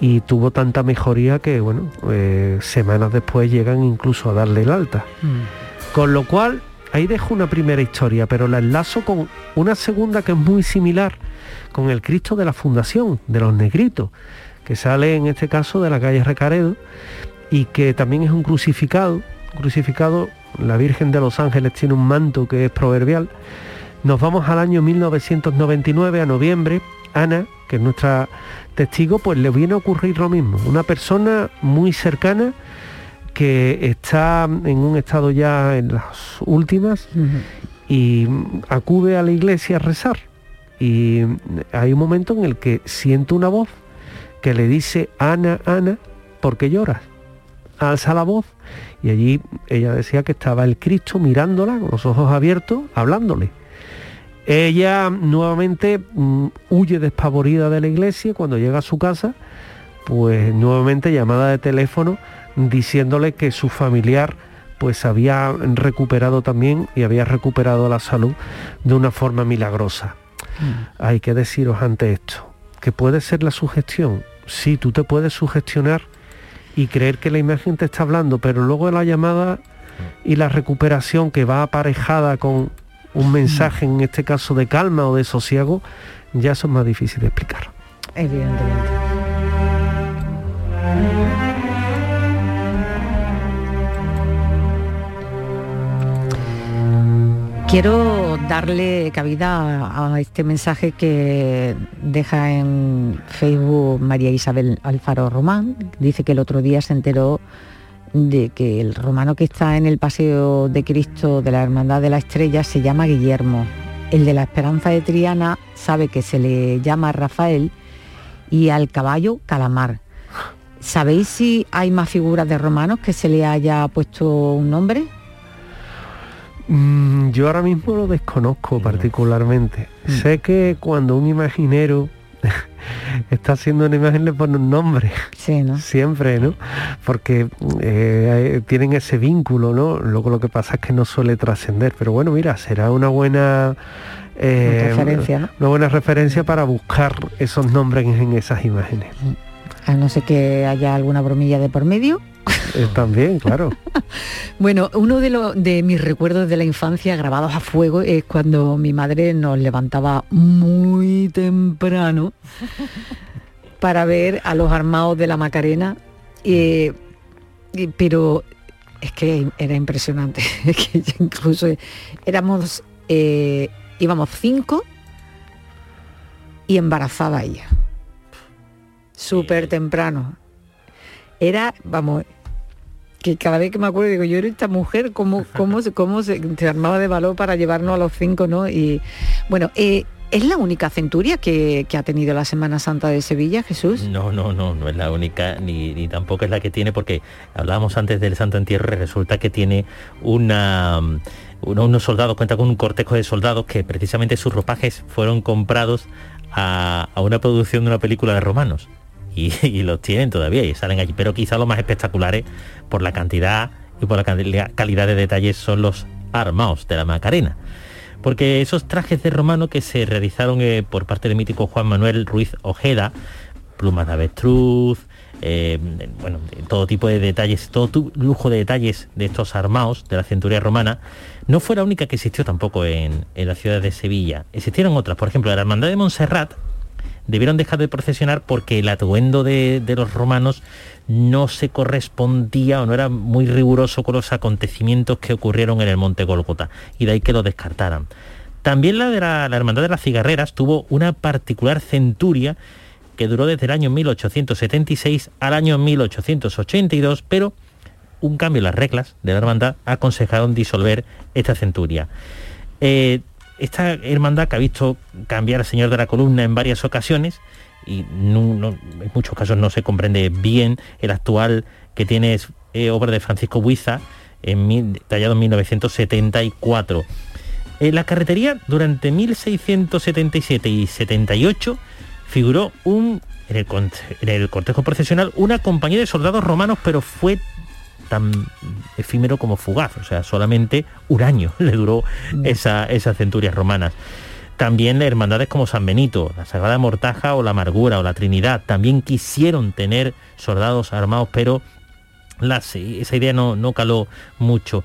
Y tuvo tanta mejoría que, bueno, eh, semanas después llegan incluso a darle el alta.
Mm.
Con lo cual, ahí dejo una primera historia, pero la enlazo con una segunda que es muy similar, con el Cristo de la Fundación, de los Negritos, que sale en este caso de la calle Recaredo y que también es un crucificado, crucificado la Virgen de los Ángeles tiene un manto que es proverbial. Nos vamos al año 1999, a noviembre. Ana, que es nuestra testigo, pues le viene a ocurrir lo mismo. Una persona muy cercana que está en un estado ya en las últimas y acude a la iglesia a rezar. Y hay un momento en el que siento una voz que le dice, Ana, Ana, ¿por qué lloras? Alza la voz y allí ella decía que estaba el Cristo mirándola con los ojos abiertos, hablándole. Ella nuevamente mm, huye despavorida de la iglesia cuando llega a su casa, pues nuevamente llamada de teléfono diciéndole que su familiar pues había recuperado también y había recuperado la salud de una forma milagrosa. Mm. Hay que deciros ante esto, que puede ser la sugestión. Sí, tú te puedes sugestionar y creer que la imagen te está hablando, pero luego la llamada y la recuperación que va aparejada con un mensaje, en este caso de calma o de sosiego, ya son más difíciles de explicar.
Evidentemente. Quiero darle cabida a este mensaje que deja en Facebook María Isabel Alfaro Román. Dice que el otro día se enteró de que el romano que está en el Paseo de Cristo de la Hermandad de la Estrella se llama Guillermo. El de la Esperanza de Triana sabe que se le llama Rafael y al caballo Calamar. ¿Sabéis si hay más figuras de romanos que se le haya puesto un nombre?
Mm, yo ahora mismo lo desconozco particularmente. Mm. Sé que cuando un imaginero [laughs] está haciendo una imagen le pone un nombre.
Sí, ¿no?
Siempre, ¿no? Porque eh, tienen ese vínculo, ¿no? Luego lo que pasa es que no suele trascender. Pero bueno, mira, será una buena...
Eh, referencia,
Una buena referencia para buscar esos nombres en esas imágenes.
A no ser que haya alguna bromilla de por medio.
Eh, también, claro. [laughs]
bueno, uno de, los de mis recuerdos de la infancia grabados a fuego es cuando mi madre nos levantaba muy temprano para ver a los armados de la Macarena, pero es que era impresionante, [laughs] que incluso éramos, eh, íbamos cinco y embarazada ella, súper temprano. Era, vamos, que cada vez que me acuerdo digo, yo era esta mujer, ¿cómo, [laughs] cómo, cómo se, armaba de valor para llevarnos a los cinco, ¿no? Y bueno, eh, ¿Es la única centuria que, ha tenido la Semana Santa de Sevilla, Jesús?
No, no, no, no es la única, ni, tampoco es la que tiene, porque hablábamos antes del Santo Entierro y resulta que tiene una, unos soldados, cuenta con un cortejo de soldados que precisamente sus ropajes fueron comprados a, a una producción de una película de romanos. Y, los tienen todavía y salen allí. Pero quizá lo más espectaculares por la cantidad y por la calidad de detalles son los armaos de la Macarena. Porque esos trajes de romano que se realizaron eh, por parte del mítico Juan Manuel Ruiz Ojeda, plumas de avestruz, eh, bueno, todo tipo de detalles, todo lujo de detalles de estos armaos de la centuria romana, no fue la única que existió tampoco en, en la ciudad de Sevilla. Existieron otras, por ejemplo, la Hermandad de Montserrat, debieron dejar de procesionar porque el atuendo de, los romanos no se correspondía o no era muy riguroso con los acontecimientos que ocurrieron en el Monte Golgota y de ahí que lo descartaran. También la de la, Hermandad de las Cigarreras tuvo una particular centuria que duró desde el año 1876 al año 1882, pero un cambio en las reglas de la hermandad aconsejaron disolver esta centuria. Eh, esta hermandad que ha visto cambiar al Señor de la Columna en varias ocasiones y en muchos casos no se comprende bien el actual que tiene eh, obra de Francisco Buiza, tallado en 1974. En la carretería, durante 1677 y 78, figuró un, en el, en el cortejo procesional una compañía de soldados romanos, pero fue tan efímero como fugaz, o sea, solamente un año [laughs] le duró esa, esas centurias romanas. También hermandades como San Benito, la Sagrada Mortaja o la Amargura o la Trinidad también quisieron tener soldados armados, pero esa idea no, no caló mucho.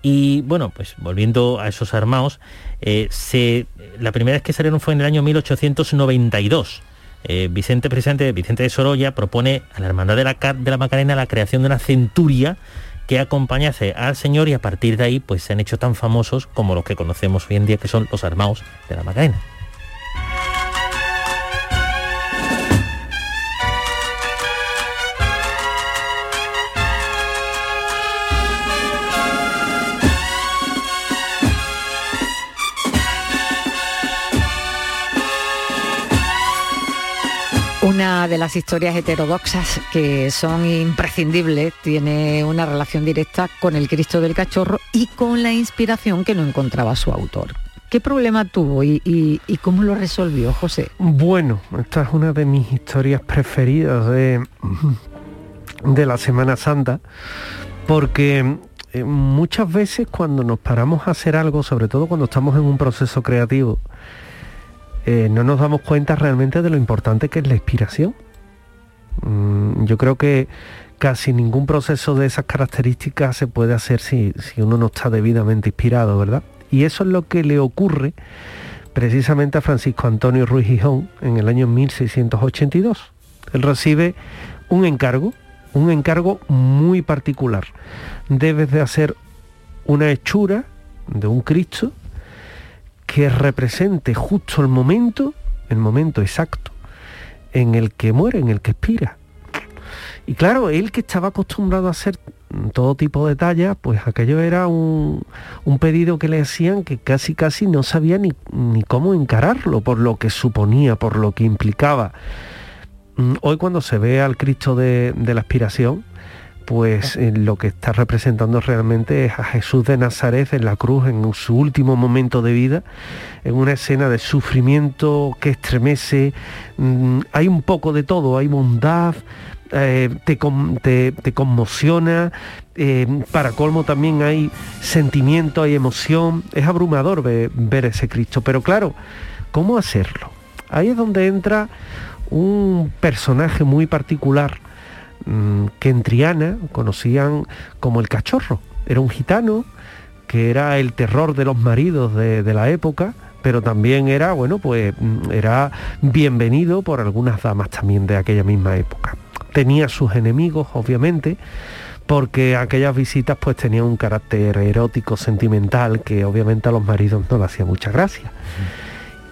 Y bueno, pues volviendo a esos armados, eh, se, la primera vez que salieron fue en el año 1892 eh, Vicente, presidente Vicente de Sorolla, propone a la Hermandad de la, de la Macarena la creación de una centuria que acompañase al Señor y a partir de ahí pues se han hecho tan famosos como los que conocemos hoy en día que son los armados de la Macarena.
Una de las historias heterodoxas que son imprescindibles tiene una relación directa con el Cristo del Cachorro y con la inspiración que no encontraba su autor. ¿Qué problema tuvo y, cómo lo resolvió José?
Bueno, esta es una de mis historias preferidas de, de la Semana Santa, porque eh, muchas veces cuando nos paramos a hacer algo, sobre todo cuando estamos en un proceso creativo, eh, no nos damos cuenta realmente de lo importante que es la inspiración. Mm, yo creo que casi ningún proceso de esas características se puede hacer si, uno no está debidamente inspirado, ¿verdad? Y eso es lo que le ocurre precisamente a Francisco Antonio Ruiz Gijón en el año 1682. Él recibe un encargo, un encargo muy particular. Debes de hacer una hechura de un Cristo que represente justo el momento, el momento exacto, en el que muere, en el que expira. Y claro, él que estaba acostumbrado a hacer todo tipo de tallas, pues aquello era un, pedido que le hacían que casi casi no sabía ni, ni, cómo encararlo, por lo que suponía, por lo que implicaba. Mm, hoy cuando se ve al Cristo de, de la aspiración, pues eh, lo que está representando realmente es a Jesús de Nazaret en la cruz en su último momento de vida, en una escena de sufrimiento que estremece, mm, hay un poco de todo, hay bondad, eh, te, conmociona, eh, para colmo también hay sentimiento, hay emoción, es abrumador ver ese Cristo, pero claro, ¿cómo hacerlo? Ahí es donde entra un personaje muy particular, que en Triana conocían como el cachorro. Era un gitano que era el terror de los maridos de, la época, pero también era, bueno, pues mm, era bienvenido por algunas damas también de aquella misma época. Tenía sus enemigos, obviamente, porque aquellas visitas pues tenían un carácter erótico, sentimental, que obviamente a los maridos no le hacía mucha gracia.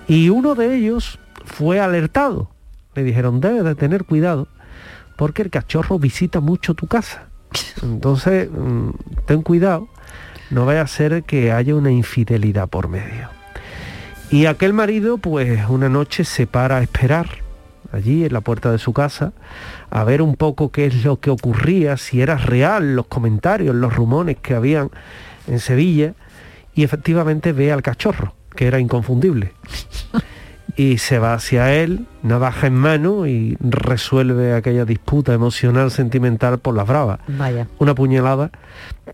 Y uno de ellos fue alertado. Le dijeron, debe de tener cuidado, porque el cachorro visita mucho tu casa. [laughs] Entonces, mm, ten cuidado, no vaya a ser que haya una infidelidad por medio. Y aquel marido, pues una noche se para a esperar allí en la puerta de su casa, a ver un poco qué es lo que ocurría, si era real los comentarios, los rumores que habían en Sevilla, y efectivamente ve al cachorro, que era inconfundible [laughs] y se va hacia él, navaja en mano y resuelve aquella disputa emocional, sentimental por las bravas.
Vaya.
Una puñalada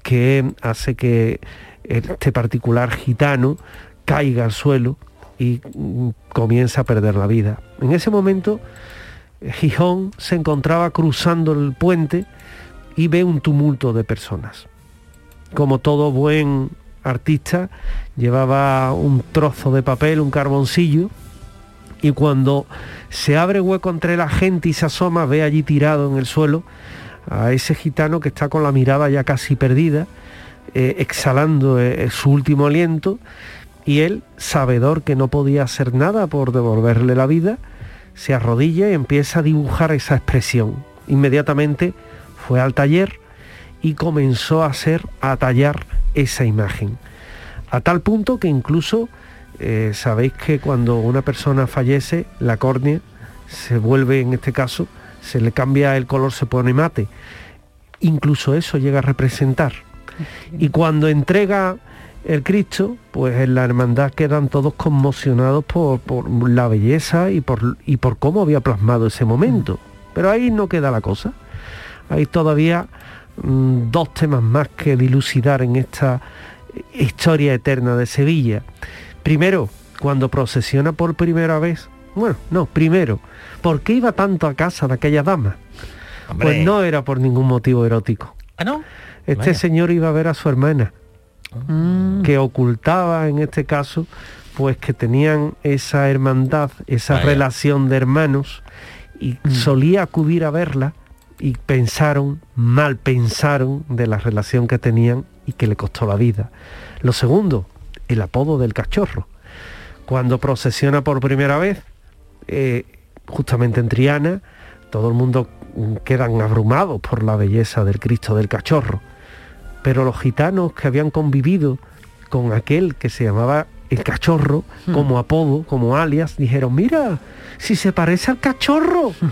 que hace que este particular gitano caiga al suelo y mm, comienza a perder la vida. En ese momento, Gijón se encontraba cruzando el puente y ve un tumulto de personas. Como todo buen artista, llevaba un trozo de papel, un carboncillo, y cuando se abre hueco entre la gente y se asoma, ve allí tirado en el suelo a ese gitano que está con la mirada ya casi perdida, eh, exhalando eh, su último aliento, y él, sabedor que no podía hacer nada por devolverle la vida, se arrodilla y empieza a dibujar esa expresión. Inmediatamente fue al taller y comenzó a hacer, a tallar esa imagen. A tal punto que incluso eh, sabéis que cuando una persona fallece, la córnea se vuelve, en este caso, se le cambia el color, se pone mate. incluso eso llega a representar. Y cuando entrega el Cristo, pues en la hermandad quedan todos conmocionados por, la belleza y por, cómo había plasmado ese momento. Pero ahí no queda la cosa. Hay todavía mm, dos temas más que dilucidar en esta historia eterna de Sevilla. Primero, cuando procesiona por primera vez, bueno, no, primero, ¿por qué iba tanto a casa de aquella dama? Pues no era por ningún motivo erótico.
¿Ah, no?
Este señor iba a ver a su hermana, mm. que ocultaba en este caso, pues que tenían esa hermandad, esa relación de hermanos, y mm. solía acudir a verla y pensaron, mal pensaron de la relación que tenían y que le costó la vida. Lo segundo, el apodo del cachorro. Cuando procesiona por primera vez, eh, justamente en Triana, todo el mundo quedan abrumados por la belleza del Cristo del Cachorro. Pero los gitanos que habían convivido con aquel que se llamaba el cachorro, hmm. como apodo, como alias, dijeron, mira, si se parece al cachorro. [laughs]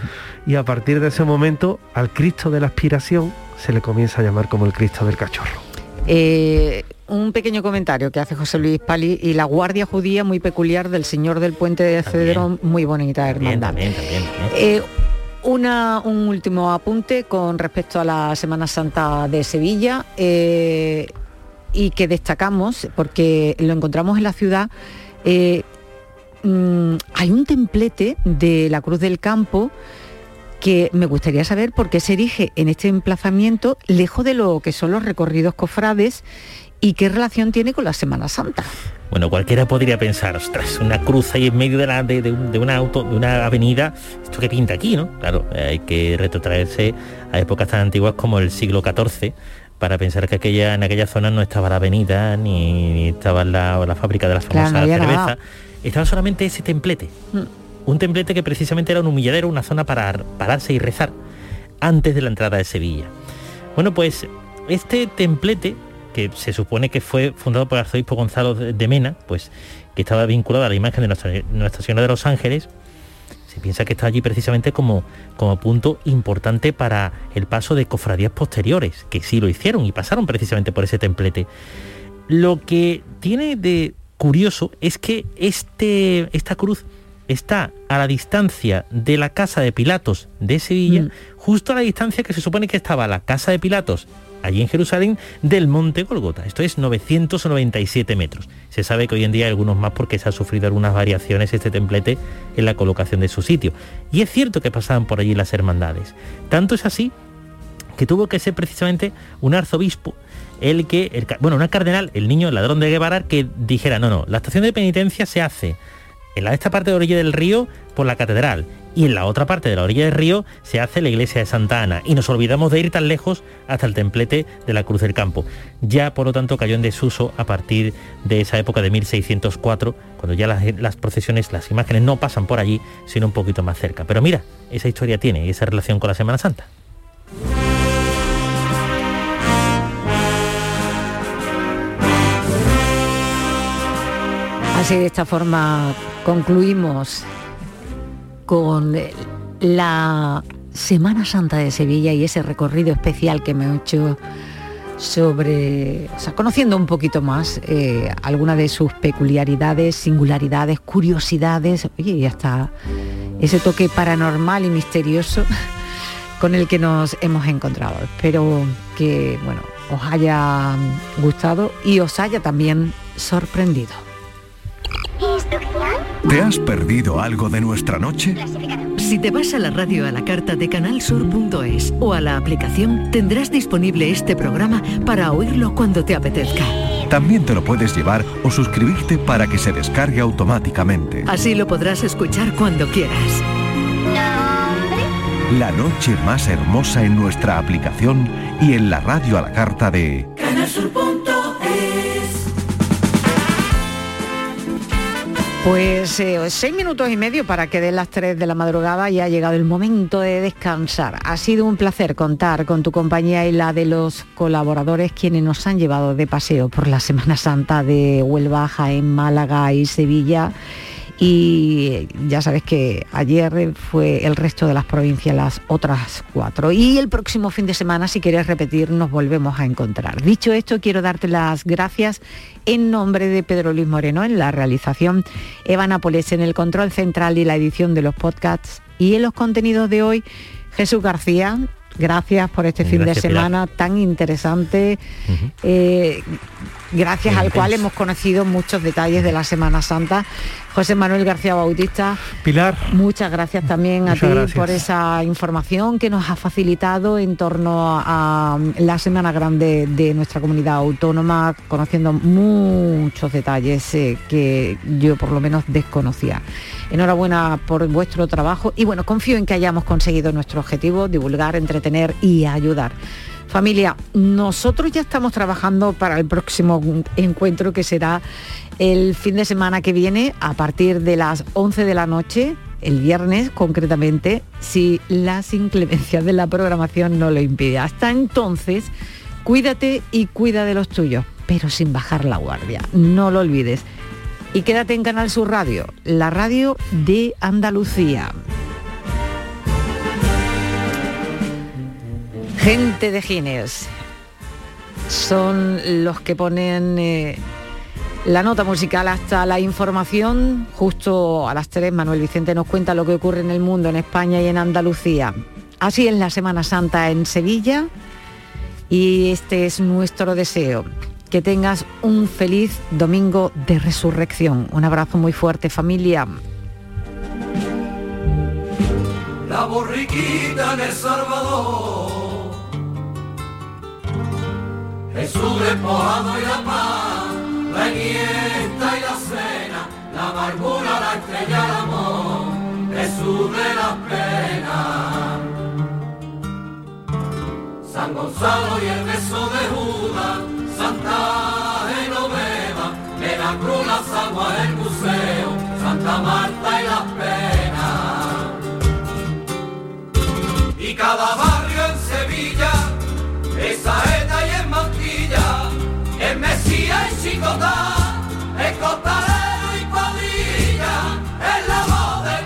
Y a partir de ese momento, al Cristo de la aspiración se le comienza a llamar como el Cristo del cachorro.
Eh, un pequeño comentario que hace José Luis Pali y la guardia judía muy peculiar del Señor del Puente de Cedrón, muy bonita hermandad. Eh, una, un último apunte con respecto a la Semana Santa de Sevilla eh, y que destacamos porque lo encontramos en la ciudad. Mm, hay un templete de la Cruz del Campo que me gustaría saber por qué se erige en este emplazamiento lejos de lo que son los recorridos cofrades y qué relación tiene con la Semana Santa.
Bueno, cualquiera podría pensar, ostras, una cruz ahí en medio de, la, de, una auto, de una avenida, esto que pinta aquí, ¿no? Claro, hay que retrotraerse a épocas tan antiguas como el siglo XIV para pensar que aquella, en aquella zona no estaba la avenida ni, estaba la, fábrica de la famosa cerveza, estaba solamente ese templete. Mm un templete que precisamente era un humilladero, una zona para pararse y rezar antes de la entrada de Sevilla. Bueno, pues este templete, que se supone que fue fundado por el arzobispo Gonzalo de Mena, pues que estaba vinculado a la imagen de Nuestra, Señora de los Ángeles, se piensa que está allí precisamente como, como punto importante para el paso de cofradías posteriores, que sí lo hicieron y pasaron precisamente por ese templete. Lo que tiene de curioso es que este, esta cruz está a la distancia de la casa de Pilatos de Sevilla, mm. justo a la distancia que se supone que estaba la casa de Pilatos allí en Jerusalén del monte Golgota. Esto es 997 metros. Se sabe que hoy en día hay algunos más porque se ha sufrido algunas variaciones este templete en la colocación de su sitio. Y es cierto que pasaban por allí las hermandades. Tanto es así que tuvo que ser precisamente un arzobispo el que, bueno, una cardenal, el niño el ladrón de Guevara, que dijera, no, no, la estación de penitencia se hace en esta parte de la orilla del río por la catedral y en la otra parte de la orilla del río se hace la iglesia de Santa Ana y nos olvidamos de ir tan lejos hasta el templete de la Cruz del Campo. Ya por lo tanto cayó en desuso a partir de esa época de 1604, cuando ya las, las procesiones, las imágenes no pasan por allí, sino un poquito más cerca. Pero mira, esa historia tiene esa relación con la Semana Santa.
Así de esta forma concluimos con la Semana Santa de Sevilla y ese recorrido especial que me he hecho sobre, o sea, conociendo un poquito más eh, algunas de sus peculiaridades, singularidades, curiosidades, y hasta ese toque paranormal y misterioso [laughs] con el que nos hemos encontrado. Espero que, bueno, os haya gustado y os haya también sorprendido.
¿Te has perdido algo de nuestra noche?
Si te vas a la radio a la carta de canalsur.es o a la aplicación, tendrás disponible este programa para oírlo cuando te apetezca.
También te lo puedes llevar o suscribirte para que se descargue automáticamente.
Así lo podrás escuchar cuando quieras.
La noche más hermosa en nuestra aplicación y en la radio a la carta de
Pues eh, seis minutos y medio para que den las tres de la madrugada y ha llegado el momento de descansar. Ha sido un placer contar con tu compañía y la de los colaboradores quienes nos han llevado de paseo por la Semana Santa de Huelva, Jaén, Málaga y Sevilla y ya sabes que ayer fue el resto de las provincias las otras cuatro. Y el próximo fin de semana, si quieres repetir, nos volvemos a encontrar. Dicho esto, quiero darte las gracias en nombre de Pedro Luis Moreno en la realización, Eva Nápoles en el control central y la edición de los podcasts y en los contenidos de hoy, Jesús García, Gracias por este fin de semana tan interesante, eh, gracias al cual hemos conocido muchos detalles de la Semana Santa. José Manuel García Bautista.
Pilar.
Muchas gracias también a ti por esa información que nos ha facilitado en torno a la Semana Grande de nuestra comunidad autónoma, conociendo muchos detalles eh, que yo por lo menos desconocía. Enhorabuena por vuestro trabajo y bueno, confío en que hayamos conseguido nuestro objetivo, divulgar, entretener y ayudar. Familia, nosotros ya estamos trabajando para el próximo encuentro que será el fin de semana que viene a partir de las 11 de la noche, el viernes concretamente, si las inclemencias de la programación no lo impide. Hasta entonces, cuídate y cuida de los tuyos, pero sin bajar la guardia. No lo olvides. Y quédate en Canal Sur Radio, la radio de Andalucía. Gente de Gines. Son los que ponen eh, la nota musical hasta la información. Justo a las 3 Manuel Vicente nos cuenta lo que ocurre en el mundo, en España y en Andalucía. Así es la Semana Santa en Sevilla y este es nuestro deseo. Que tengas un feliz domingo de resurrección. Un abrazo muy fuerte familia.
La borriquita en El Salvador Jesús despojado y la paz, la enhiesta y la cena, la amargura, la estrella, el amor, Jesús de las penas. San Gonzalo y el beso de Judas, Santa Genoveva, la Cruz, las aguas, el museo, Santa Marta y las penas. Y cada Mesías y y la voz del.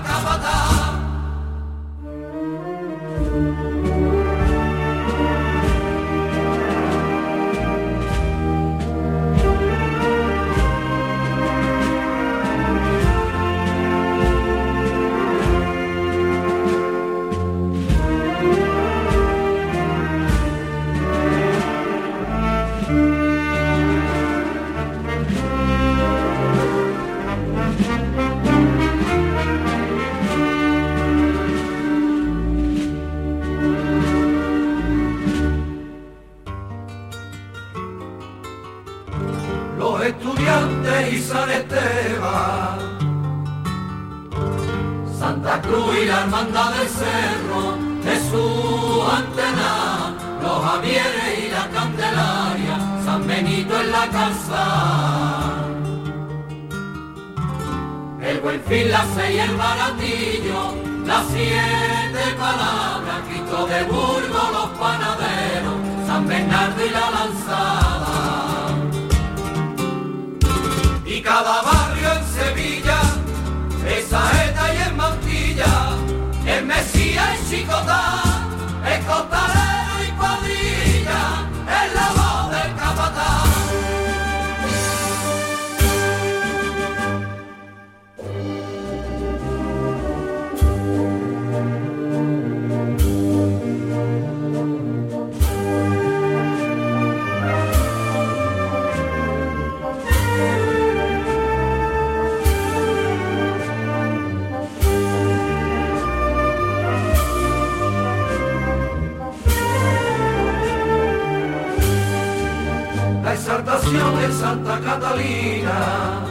Exaltación de Santa Catalina.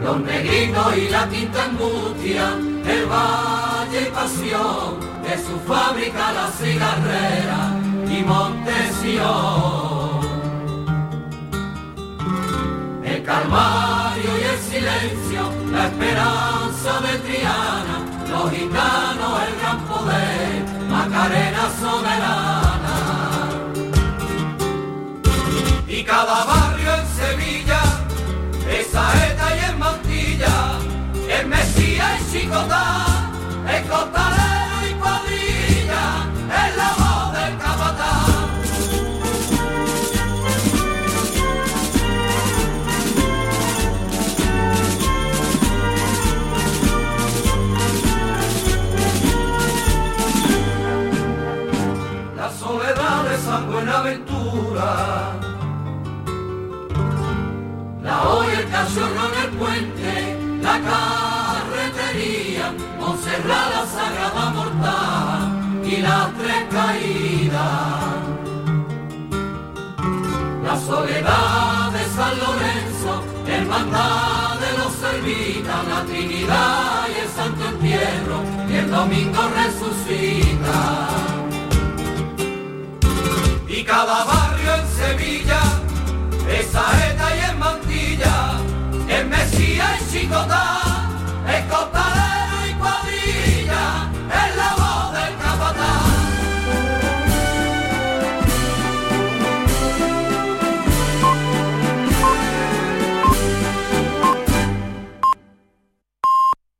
Los negritos y la quinta angustia, el valle y pasión, de su fábrica la cigarrera y Montesión. El calvario y el silencio, la esperanza de Triana, los gitanos, el gran poder, Macarena soberana cada barrio en Sevilla, es saeta y en mantilla, en Mesía y Chicotá, en Costa Machorro en el puente, la carretería, Monserrat la Sagrada Mortal y las tres caídas. La soledad de San Lorenzo, hermandad de los servitas, la Trinidad y el Santo Entierro, y el domingo resucita y cada barrio en Sevilla es saeta y es mantilla el Mesías y Chicotá, escopalero y cuadrilla, en la